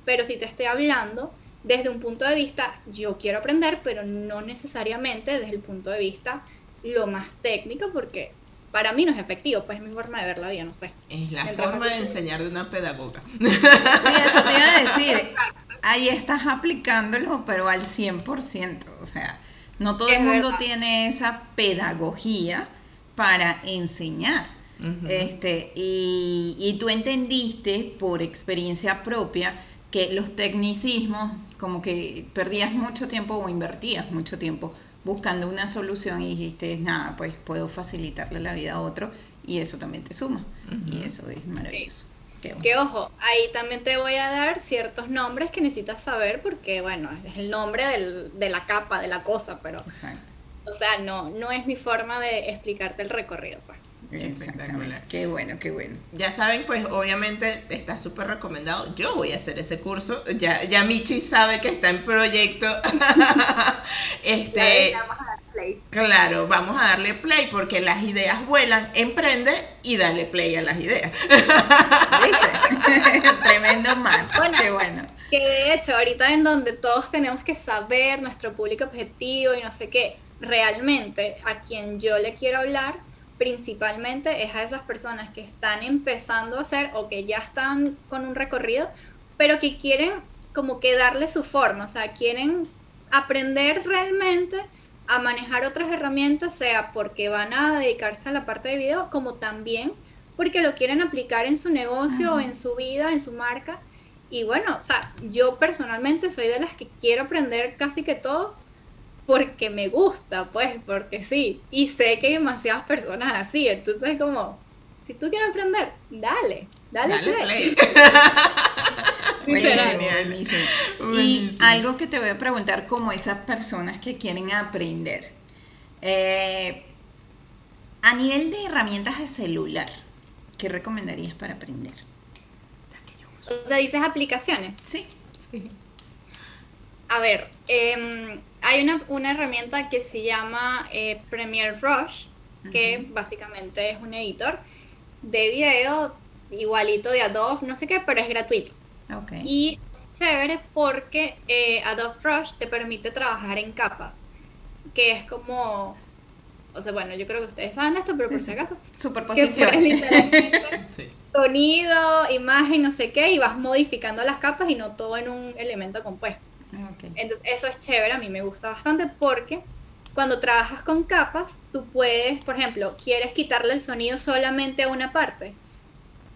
pero sí te estoy hablando desde un punto de vista, yo quiero aprender, pero no necesariamente desde el punto de vista lo más técnico, porque para mí no es efectivo, pues es mi forma de ver la vida, no sé. Es la forma de enseñar de una pedagoga. Sí, eso te iba a decir. Ahí estás aplicándolo, pero al 100%. O sea, no todo el mundo tiene esa pedagogía para enseñar. este, y, y tú entendiste por experiencia propia que los tecnicismos, como que perdías mucho tiempo o invertías mucho tiempo buscando una solución y dijiste, nada, pues puedo facilitarle la vida a otro y eso también te suma. Y eso es maravilloso. Que ojo, ahí también te voy a dar ciertos nombres que necesitas saber porque, bueno, es el nombre del, de la capa, de la cosa, pero... O sea, no, no es mi forma de explicarte el recorrido, pues. Exactamente. Qué bueno, qué bueno. Ya saben, pues obviamente está súper recomendado. Yo voy a hacer ese curso. Ya, ya Michi sabe que está en proyecto. este, vamos a play. Claro, vamos a darle play porque las ideas vuelan. Emprende y dale play a las ideas. Tremendo match. qué bueno. Que de hecho, ahorita en donde todos tenemos que saber nuestro público objetivo y no sé qué, realmente a quien yo le quiero hablar principalmente es a esas personas que están empezando a hacer o que ya están con un recorrido, pero que quieren como que darle su forma, o sea, quieren aprender realmente a manejar otras herramientas, sea porque van a dedicarse a la parte de video, como también porque lo quieren aplicar en su negocio, en su vida, en su marca. Y bueno, o sea, yo personalmente soy de las que quiero aprender casi que todo, porque me gusta, pues, porque sí. Y sé que hay demasiadas personas así, entonces como, si tú quieres aprender, dale, dale, play. Y algo que te voy a preguntar como esas personas que quieren aprender. Eh, a nivel de herramientas de celular, ¿qué recomendarías para aprender? O sea, dices aplicaciones. Sí. Sí. A ver, eh, hay una, una, herramienta que se llama eh, Premiere Rush, que básicamente es un editor de video igualito de Adobe, no sé qué, pero es gratuito. Okay. Y chévere porque eh, Adobe Rush te permite trabajar en capas, que es como, o sea, bueno, yo creo que ustedes saben esto, pero por si acaso. Superposición. sí. Sonido, imagen, no sé qué, y vas modificando las capas y no todo en un elemento compuesto. Entonces, eso es chévere, a mí me gusta bastante porque cuando trabajas con capas, tú puedes, por ejemplo, quieres quitarle el sonido solamente a una parte.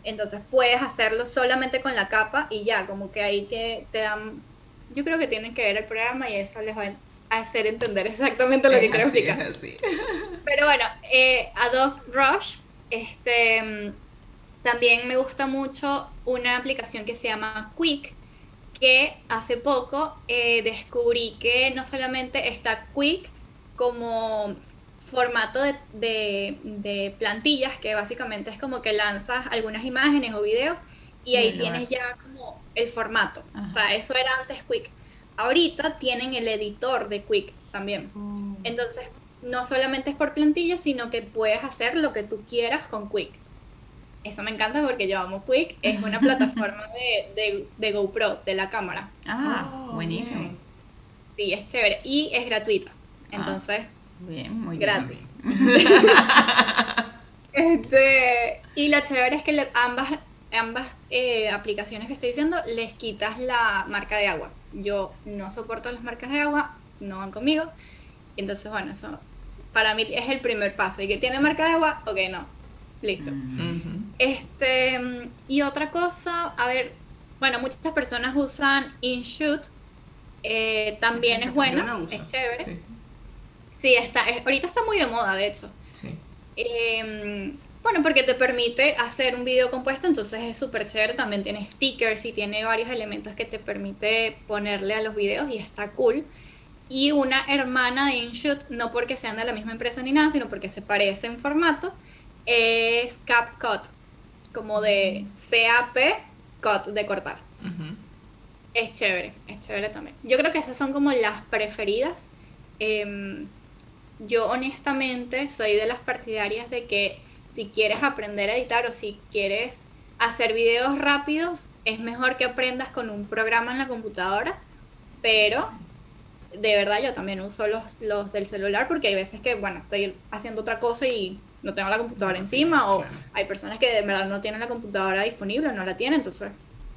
Entonces puedes hacerlo solamente con la capa y ya, como que ahí te, te dan... Yo creo que tienen que ver el programa y eso les va a hacer entender exactamente lo que quiero explicar. Pero bueno, eh, Adobe Rush, este, también me gusta mucho una aplicación que se llama Quick, que hace poco eh, descubrí que no solamente está Quick como formato de, plantillas, que básicamente es como que lanzas algunas imágenes o videos y ahí tienes ya como el formato. O sea, eso era antes Quick. Ahorita tienen el editor de Quick también. Oh. Entonces, no solamente es por plantillas, sino que puedes hacer lo que tú quieras con Quick. Eso me encanta porque yo amo Quick, es una plataforma de, GoPro, de la cámara. Ah, oh, buenísimo. Sí, es chévere y es gratuita. Ah, Entonces, bien, muy gratis. este, y lo chévere es que ambas, ambas eh, aplicaciones que estoy diciendo les quitas la marca de agua. Yo no soporto las marcas de agua, no van conmigo. Entonces, bueno, eso para mí es el primer paso. ¿Y que tiene marca de agua? Ok, no Listo. Este, y otra cosa, a ver, bueno, muchas personas usan InShoot, eh, también es bueno, es chévere. Sí, está, ahorita está muy de moda, de hecho. Sí. Em, bueno, porque te permite hacer un video compuesto, entonces es súper chévere. También tiene stickers y tiene varios elementos que te permite ponerle a los videos y está cool. Y una hermana de InShoot, no porque sean de la misma empresa ni nada, sino porque se parece en formato, es CapCut, como de CAP, cut, de cortar. Es chévere, es chévere también. Yo creo que esas son como las preferidas. Em, yo honestamente soy de las partidarias de que si quieres aprender a editar o si quieres hacer videos rápidos, es mejor que aprendas con un programa en la computadora, pero de verdad yo también uso los, los del celular porque hay veces que, bueno, estoy haciendo otra cosa y no tengo la computadora encima o hay personas que de verdad no tienen la computadora disponible, no la tienen, entonces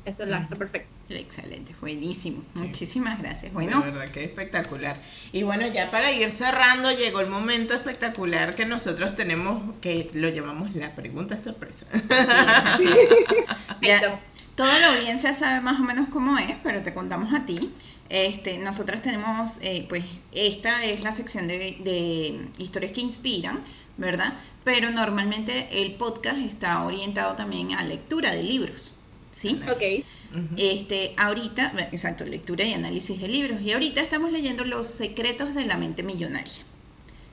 el celular está perfecto. Excelente, buenísimo. Muchísimas gracias. Bueno, de verdad que espectacular. Y bueno, ya para ir cerrando, llegó el momento espectacular que nosotros tenemos, que lo llamamos la pregunta sorpresa. ya, toda la audiencia sabe más o menos cómo es, pero te contamos a ti. Este, nosotros tenemos, eh, pues, esta es la sección de, de historias que inspiran, ¿verdad? Pero normalmente el podcast está orientado también a lectura de libros. ¿sí? Ok. Este, ahorita, exacto, lectura y análisis de libros. Y ahorita estamos leyendo Los secretos de la mente millonaria.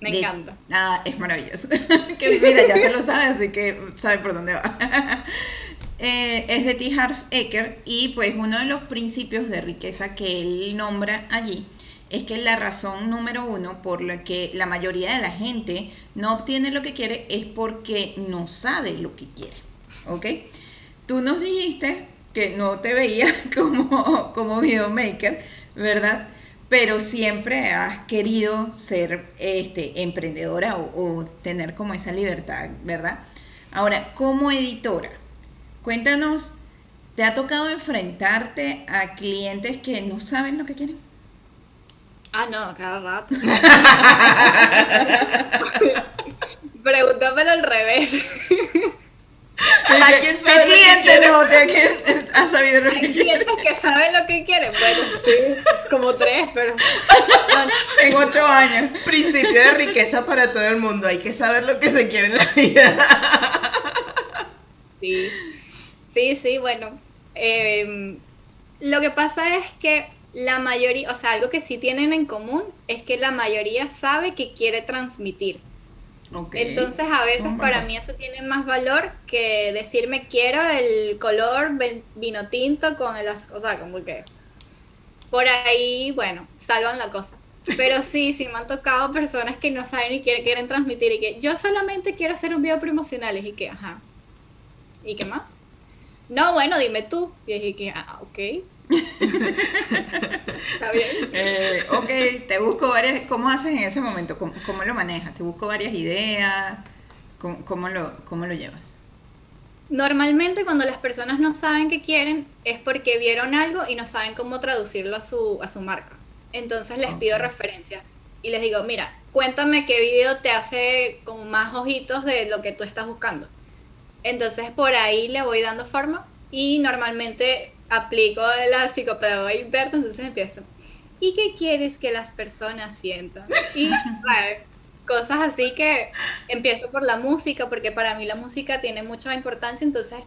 Me encanta. Ah, es maravilloso. que mira, ya se lo sabe, así que sabe por dónde va. Eh, es de T. Harv Eker y pues uno de los principios de riqueza que él nombra allí es que la razón número uno por la que la mayoría de la gente no obtiene lo que quiere es porque no sabe lo que quiere. ¿Ok? Tú nos dijiste que no te veías como, como videomaker, ¿verdad? Pero siempre has querido ser este, emprendedora o, tener como esa libertad, ¿verdad? Ahora, como editora, cuéntanos, ¿te ha tocado enfrentarte a clientes que no saben lo que quieren? Ah, no, cada rato. Pregúntamelo al revés. ¿A quién sabe cliente no, ¿a ha sabido lo que quiere? clientes que saben lo que quieren. Bueno, sí, como tres, pero. En ocho años. Principio de riqueza para todo el mundo. Hay que saber lo que se quiere en la vida. Sí, sí, bueno. Em, lo que pasa es que la mayoría, o sea, algo que sí tienen en común es que la mayoría sabe que quiere transmitir. Entonces a veces para mí eso tiene más valor que decirme quiero el color vino tinto con el... O sea, como que por ahí, bueno, salvan la cosa. Pero sí, sí me han tocado personas que no saben y quieren, quieren transmitir y que yo solamente quiero hacer un video promocional y que, ajá. ¿Y qué más? No, bueno, dime tú. Y dije que, ah, ok. Está bien. Eh, ok, te busco varias. ¿Cómo haces en ese momento? ¿Cómo, lo manejas? ¿Te busco varias ideas? ¿Cómo, lo, ¿Cómo lo llevas? Normalmente cuando las personas no saben qué quieren es porque vieron algo y no saben cómo traducirlo a su, a su marca. Entonces les pido referencias y les digo, mira, cuéntame qué video te hace como más ojitos de lo que tú estás buscando. Entonces por ahí le voy dando forma y normalmente aplico la psicopedagogía interna, entonces empiezo. ¿Y qué quieres que las personas sientan? Y cosas así que empiezo por la música, porque para mí la música tiene mucha importancia, entonces,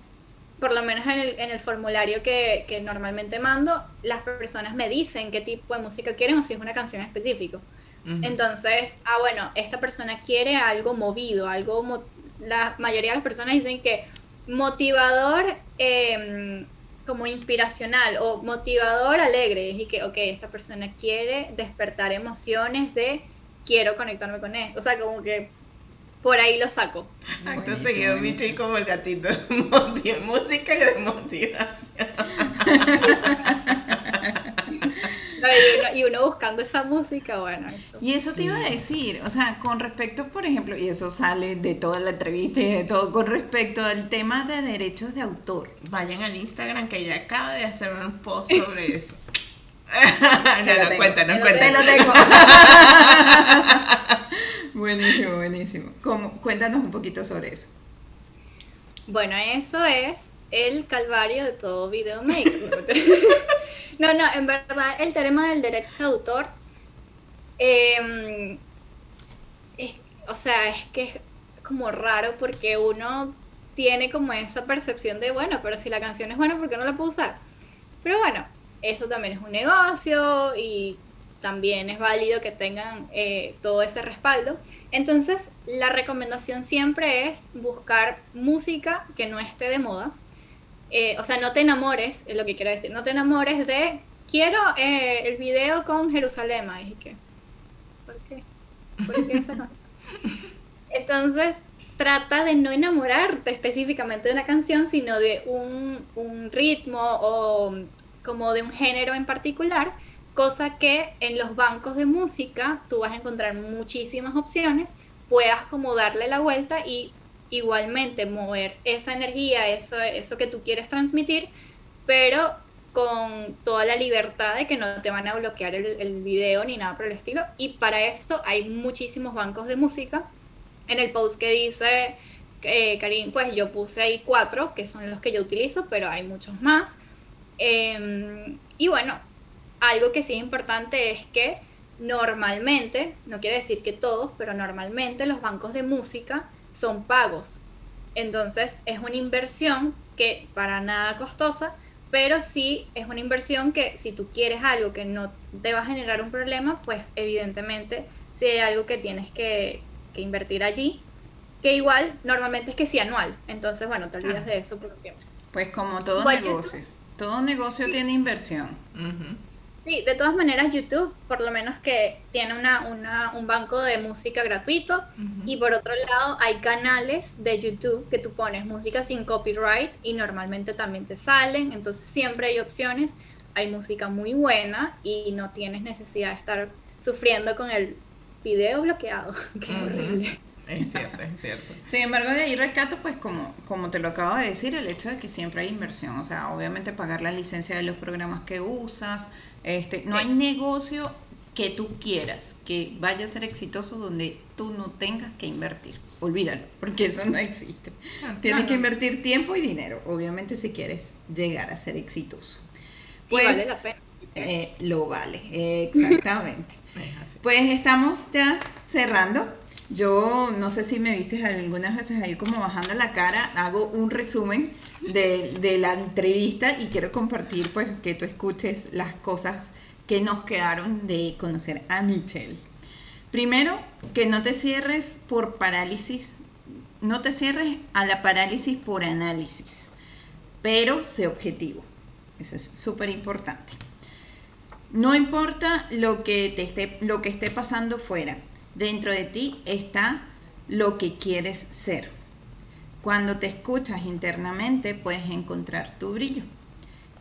por lo menos en el, en el formulario que, que, normalmente mando, las personas me dicen qué tipo de música quieren o si es una canción específica. Entonces, ah, bueno, esta persona quiere algo movido, algo... la mayoría de las personas dicen que motivador... Eh, como inspiracional o motivador alegre. Y que, ok, esta persona quiere despertar emociones de quiero conectarme con él. O sea, como que por ahí lo saco. Acto seguido, Michi como el gatito. música y de motivación. y, uno, buscando esa música, bueno, eso. Y eso te iba a decir, o sea, con respecto, por ejemplo, y eso sale de toda la entrevista y de todo, con respecto al tema de derechos de autor. Vayan al Instagram que ya acaba de hacer un post sobre eso. no, no, cuéntanos, cuéntanos. Te lo tengo. buenísimo, buenísimo. Cuéntanos un poquito sobre eso. Bueno, eso es el calvario de todo videomaker. no, no, en verdad el tema del derecho de autor, em, o sea, es que es como raro porque uno tiene como esa percepción de, bueno, pero si la canción es buena, ¿por qué no la puedo usar? Pero bueno, eso también es un negocio y también es válido que tengan eh, todo ese respaldo. Entonces, la recomendación siempre es buscar música que no esté de moda, eh, o sea, no te enamores, es lo que quiero decir, no te enamores de, quiero eh, el video con Jerusalén. Y que, ¿por qué? ¿Por qué esa canción? Entonces, trata de no enamorarte específicamente de una canción, sino de un, un ritmo o como de un género en particular, cosa que en los bancos de música tú vas a encontrar muchísimas opciones, puedas como darle la vuelta y igualmente mover esa energía, eso, eso que tú quieres transmitir, pero con toda la libertad de que no te van a bloquear el, el video ni nada por el estilo. Y para esto hay muchísimos bancos de música. En el post que dice eh, Karim, pues yo puse ahí cuatro, que son los que yo utilizo, pero hay muchos más. Em, y bueno, algo que sí es importante es que normalmente, no quiere decir que todos, pero normalmente los bancos de música son pagos. Entonces es una inversión que para nada costosa, pero sí es una inversión que si tú quieres algo que no te va a generar un problema, pues evidentemente si hay algo que tienes que, invertir allí, que igual normalmente es que sí anual. Entonces, bueno, te olvidas de eso por un tiempo. Pues como todo negocio. Todo negocio tiene inversión. Sí, de todas maneras YouTube, por lo menos que tiene una, un banco de música gratuito y por otro lado hay canales de YouTube que tú pones música sin copyright y normalmente también te salen, entonces siempre hay opciones, hay música muy buena y no tienes necesidad de estar sufriendo con el video bloqueado, horrible. Es cierto, es cierto. Sin embargo, de ahí rescato, pues como, como te lo acabo de decir, el hecho de que siempre hay inversión. O sea, obviamente pagar la licencia de los programas que usas. Este, no hay negocio que tú quieras que vaya a ser exitoso donde tú no tengas que invertir. Olvídalo, porque eso no existe. Ah, Tienes que invertir tiempo y dinero, obviamente, si quieres llegar a ser exitoso. Pues, vale la pena. Eh, lo vale, exactamente. pues estamos ya cerrando. Yo no sé si me viste algunas veces ahí como bajando la cara, hago un resumen de, la entrevista y quiero compartir pues que tú escuches las cosas que nos quedaron de conocer a Michelle. Primero, que no te cierres por parálisis, no te cierres a la parálisis por análisis, pero sé objetivo. Eso es súper importante. No importa lo que, te esté, lo que esté pasando fuera, Dentro de ti está lo que quieres ser. Cuando te escuchas internamente puedes encontrar tu brillo.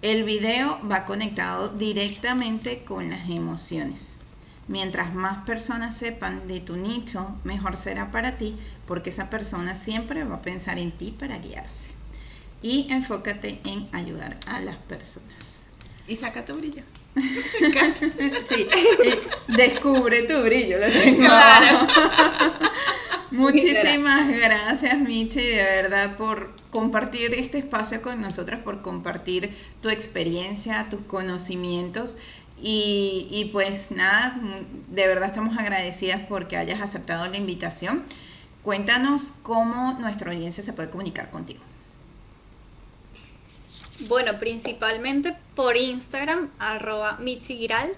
El video va conectado directamente con las emociones. Mientras más personas sepan de tu nicho, mejor será para ti porque esa persona siempre va a pensar en ti para guiarse. Y enfócate en ayudar a las personas. Y saca tu brillo. Sí, descubre tu brillo, lo tengo. Muchísimas gracias, Michi, de verdad, por compartir este espacio con nosotros, por compartir tu experiencia, tus conocimientos. Y, y, pues nada, de verdad estamos agradecidas porque hayas aceptado la invitación. Cuéntanos cómo nuestra audiencia se puede comunicar contigo. Bueno, principalmente por Instagram, arroba Michigiralt.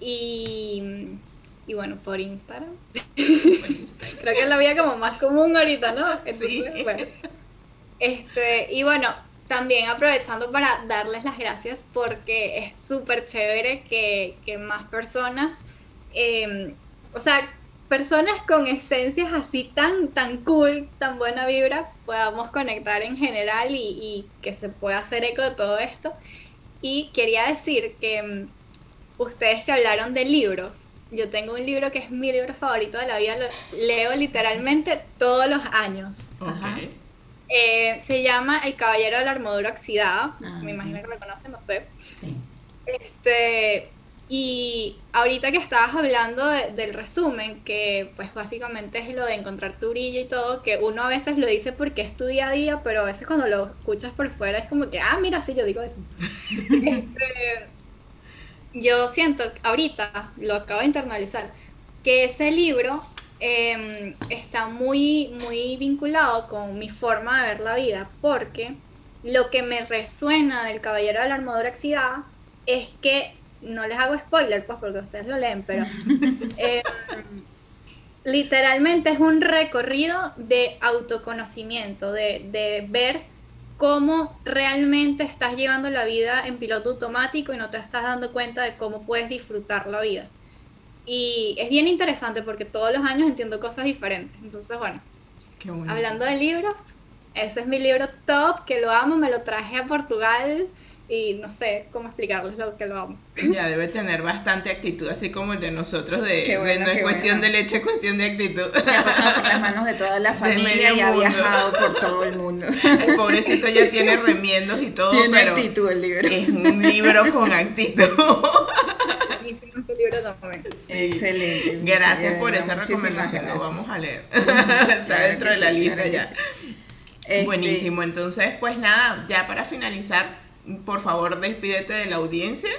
Y, y bueno, por Instagram. Creo que es la vía como más común ahorita, ¿no? sí. bueno. Este, y bueno, también aprovechando para darles las gracias porque es súper chévere que, más personas, em, o sea, personas con esencias así tan, tan cool, tan buena vibra, podamos conectar en general y, que se pueda hacer eco de todo esto. Y quería decir que mm, ustedes que hablaron de libros, yo tengo un libro que es mi libro favorito de la vida, lo leo literalmente todos los años. Eh, se llama El Caballero de la Armadura Oxidada, ah, me imagino que lo conocen, no sé. Este, y ahorita que estabas hablando del resumen, que pues básicamente es lo de encontrar tu brillo y todo, que uno a veces lo dice porque es tu día a día, pero a veces cuando lo escuchas por fuera es como que, ah, mira, sí, yo digo eso. Este, yo siento, ahorita lo acabo de internalizar, que ese libro em, está muy, muy vinculado con mi forma de ver la vida, porque lo que me resuena del Caballero de la Armadura Oxidada es que no les hago spoiler, pues porque ustedes lo leen, pero em, literalmente es un recorrido de autoconocimiento, de, ver cómo realmente estás llevando la vida en piloto automático y no te estás dando cuenta de cómo puedes disfrutar la vida. Y es bien interesante porque todos los años entiendo cosas diferentes. Entonces, bueno, hablando de libros, ese es mi libro top, que lo amo, me lo traje a Portugal y no sé cómo explicarles lo que lo amo. Ya debe tener bastante actitud, así como el de nosotros, de, no es cuestión de leche, es cuestión de actitud. ha pasado por las manos de toda la familia y ha viajado por todo el mundo. El pobrecito ya tiene remiendos y todo, tiene actitud el libro. Es un libro con actitud. Buenísimo ese libro también. Excelente. Gracias por esa recomendación, lo vamos a leer. Está dentro de la lista ya. Este Buenísimo, entonces pues nada, ya para finalizar por favor, despídete de la audiencia.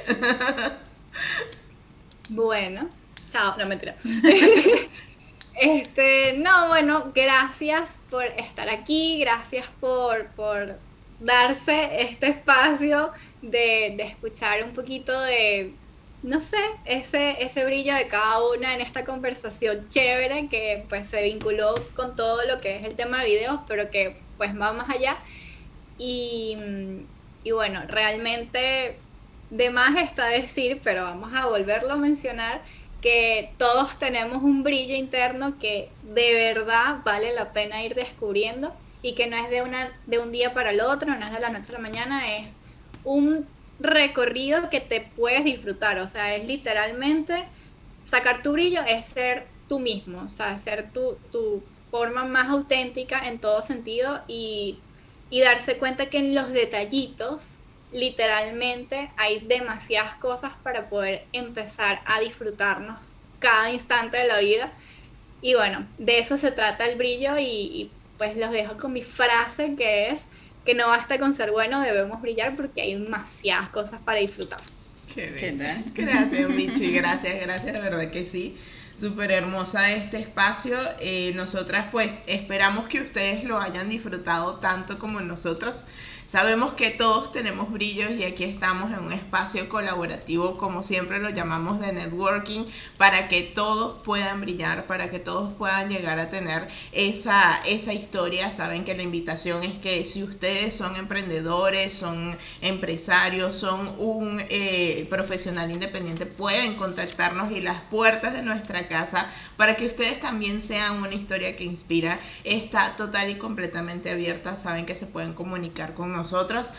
bueno, chao, no mentira. este, no, bueno, gracias por estar aquí, gracias por, por darse este espacio de, de, escuchar un poquito de, no sé, ese, ese brillo de cada una en esta conversación chévere que pues se vinculó con todo lo que es el tema de videos, pero que pues va más allá. Y y bueno, realmente de más está decir, pero vamos a volverlo a mencionar, que todos tenemos un brillo interno que de verdad vale la pena ir descubriendo y que no es de, una, de un día para el otro, no es de la noche a la mañana, es un recorrido que te puedes disfrutar, o sea, es literalmente sacar tu brillo, es ser tú mismo, o sea, ser tu, tu forma más auténtica en todo sentido y y darse cuenta que en los detallitos literalmente hay demasiadas cosas para poder empezar a disfrutarnos cada instante de la vida. Y bueno, de eso se trata el brillo y, pues los dejo con mi frase que es que no basta con ser bueno, debemos brillar porque hay demasiadas cosas para disfrutar. Qué Gracias, Michi, gracias, gracias, de verdad que sí súper hermosa este espacio. Eh, nosotras pues esperamos que ustedes lo hayan disfrutado tanto como nosotros. Sabemos que todos tenemos brillos y aquí estamos en un espacio colaborativo, como siempre lo llamamos de networking, para que todos puedan brillar, para que todos puedan llegar a tener esa, esa historia. Saben que la invitación es que si ustedes son emprendedores, son empresarios, son un eh, profesional independiente, pueden contactarnos y las puertas de nuestra casa para que ustedes también sean una historia que inspira está total y completamente abierta. Saben que se pueden comunicar con nosotros nosotros.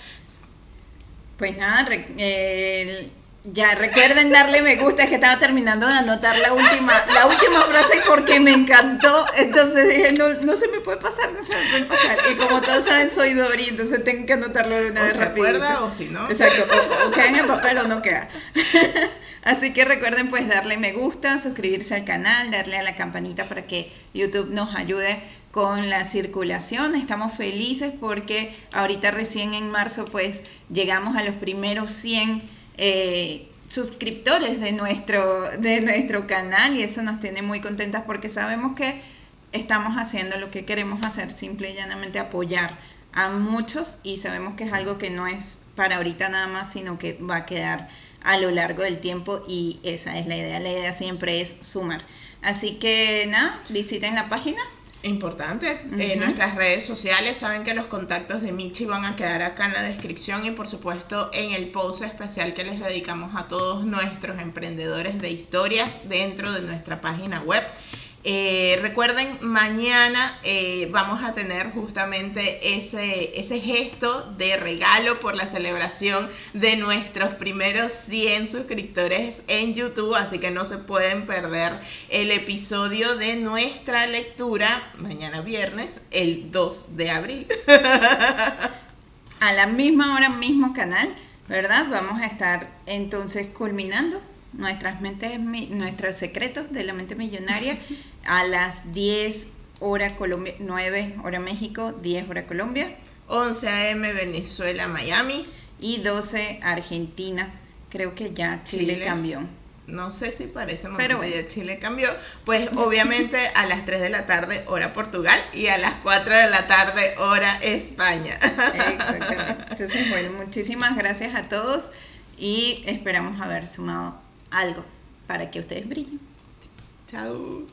Pues nada, eh, ya recuerden darle me gusta, es que estaba terminando de anotar la última, la última frase porque me encantó, entonces dije, no, no se me puede pasar, no se me puede pasar. Y como todos saben, soy Dori, entonces tengo que anotarlo de una vez rápido. o si no. Exacto, o, queda en el papel o no queda. Así que recuerden pues darle me gusta, suscribirse al canal, darle a la campanita para que YouTube nos ayude con la circulación. Estamos felices porque ahorita recién en marzo pues llegamos a los primeros 100 eh, suscriptores de nuestro, de nuestro canal y eso nos tiene muy contentas porque sabemos que estamos haciendo lo que queremos hacer, simple y llanamente apoyar a muchos y sabemos que es algo que no es para ahorita nada más, sino que va a quedar a lo largo del tiempo y esa es la idea. La idea siempre es sumar. Así que nada, visiten la página Importante. En nuestras redes sociales saben que los contactos de Michi van a quedar acá en la descripción y por supuesto en el post especial que les dedicamos a todos nuestros emprendedores de historias dentro de nuestra página web. Eh, recuerden, mañana eh, vamos a tener justamente ese, ese gesto de regalo por la celebración de nuestros primeros 100 suscriptores en YouTube, así que no se pueden perder el episodio de nuestra lectura mañana viernes, el 2 de abril. A la misma hora, mismo canal, ¿verdad? Vamos a estar entonces culminando nuestras mentes, nuestros secretos de la mente millonaria a las 10 hora Colombia, 9 hora México, 10 hora Colombia. 11 AM Venezuela, Miami. Y 12 Argentina. Creo que ya Chile, cambió. No sé si parece pero ya Chile cambió. Pues obviamente a las 3 de la tarde hora Portugal y a las 4 de la tarde hora España. Exactamente. Entonces, bueno, muchísimas gracias a todos y esperamos haber sumado algo para que ustedes brillen. Chao.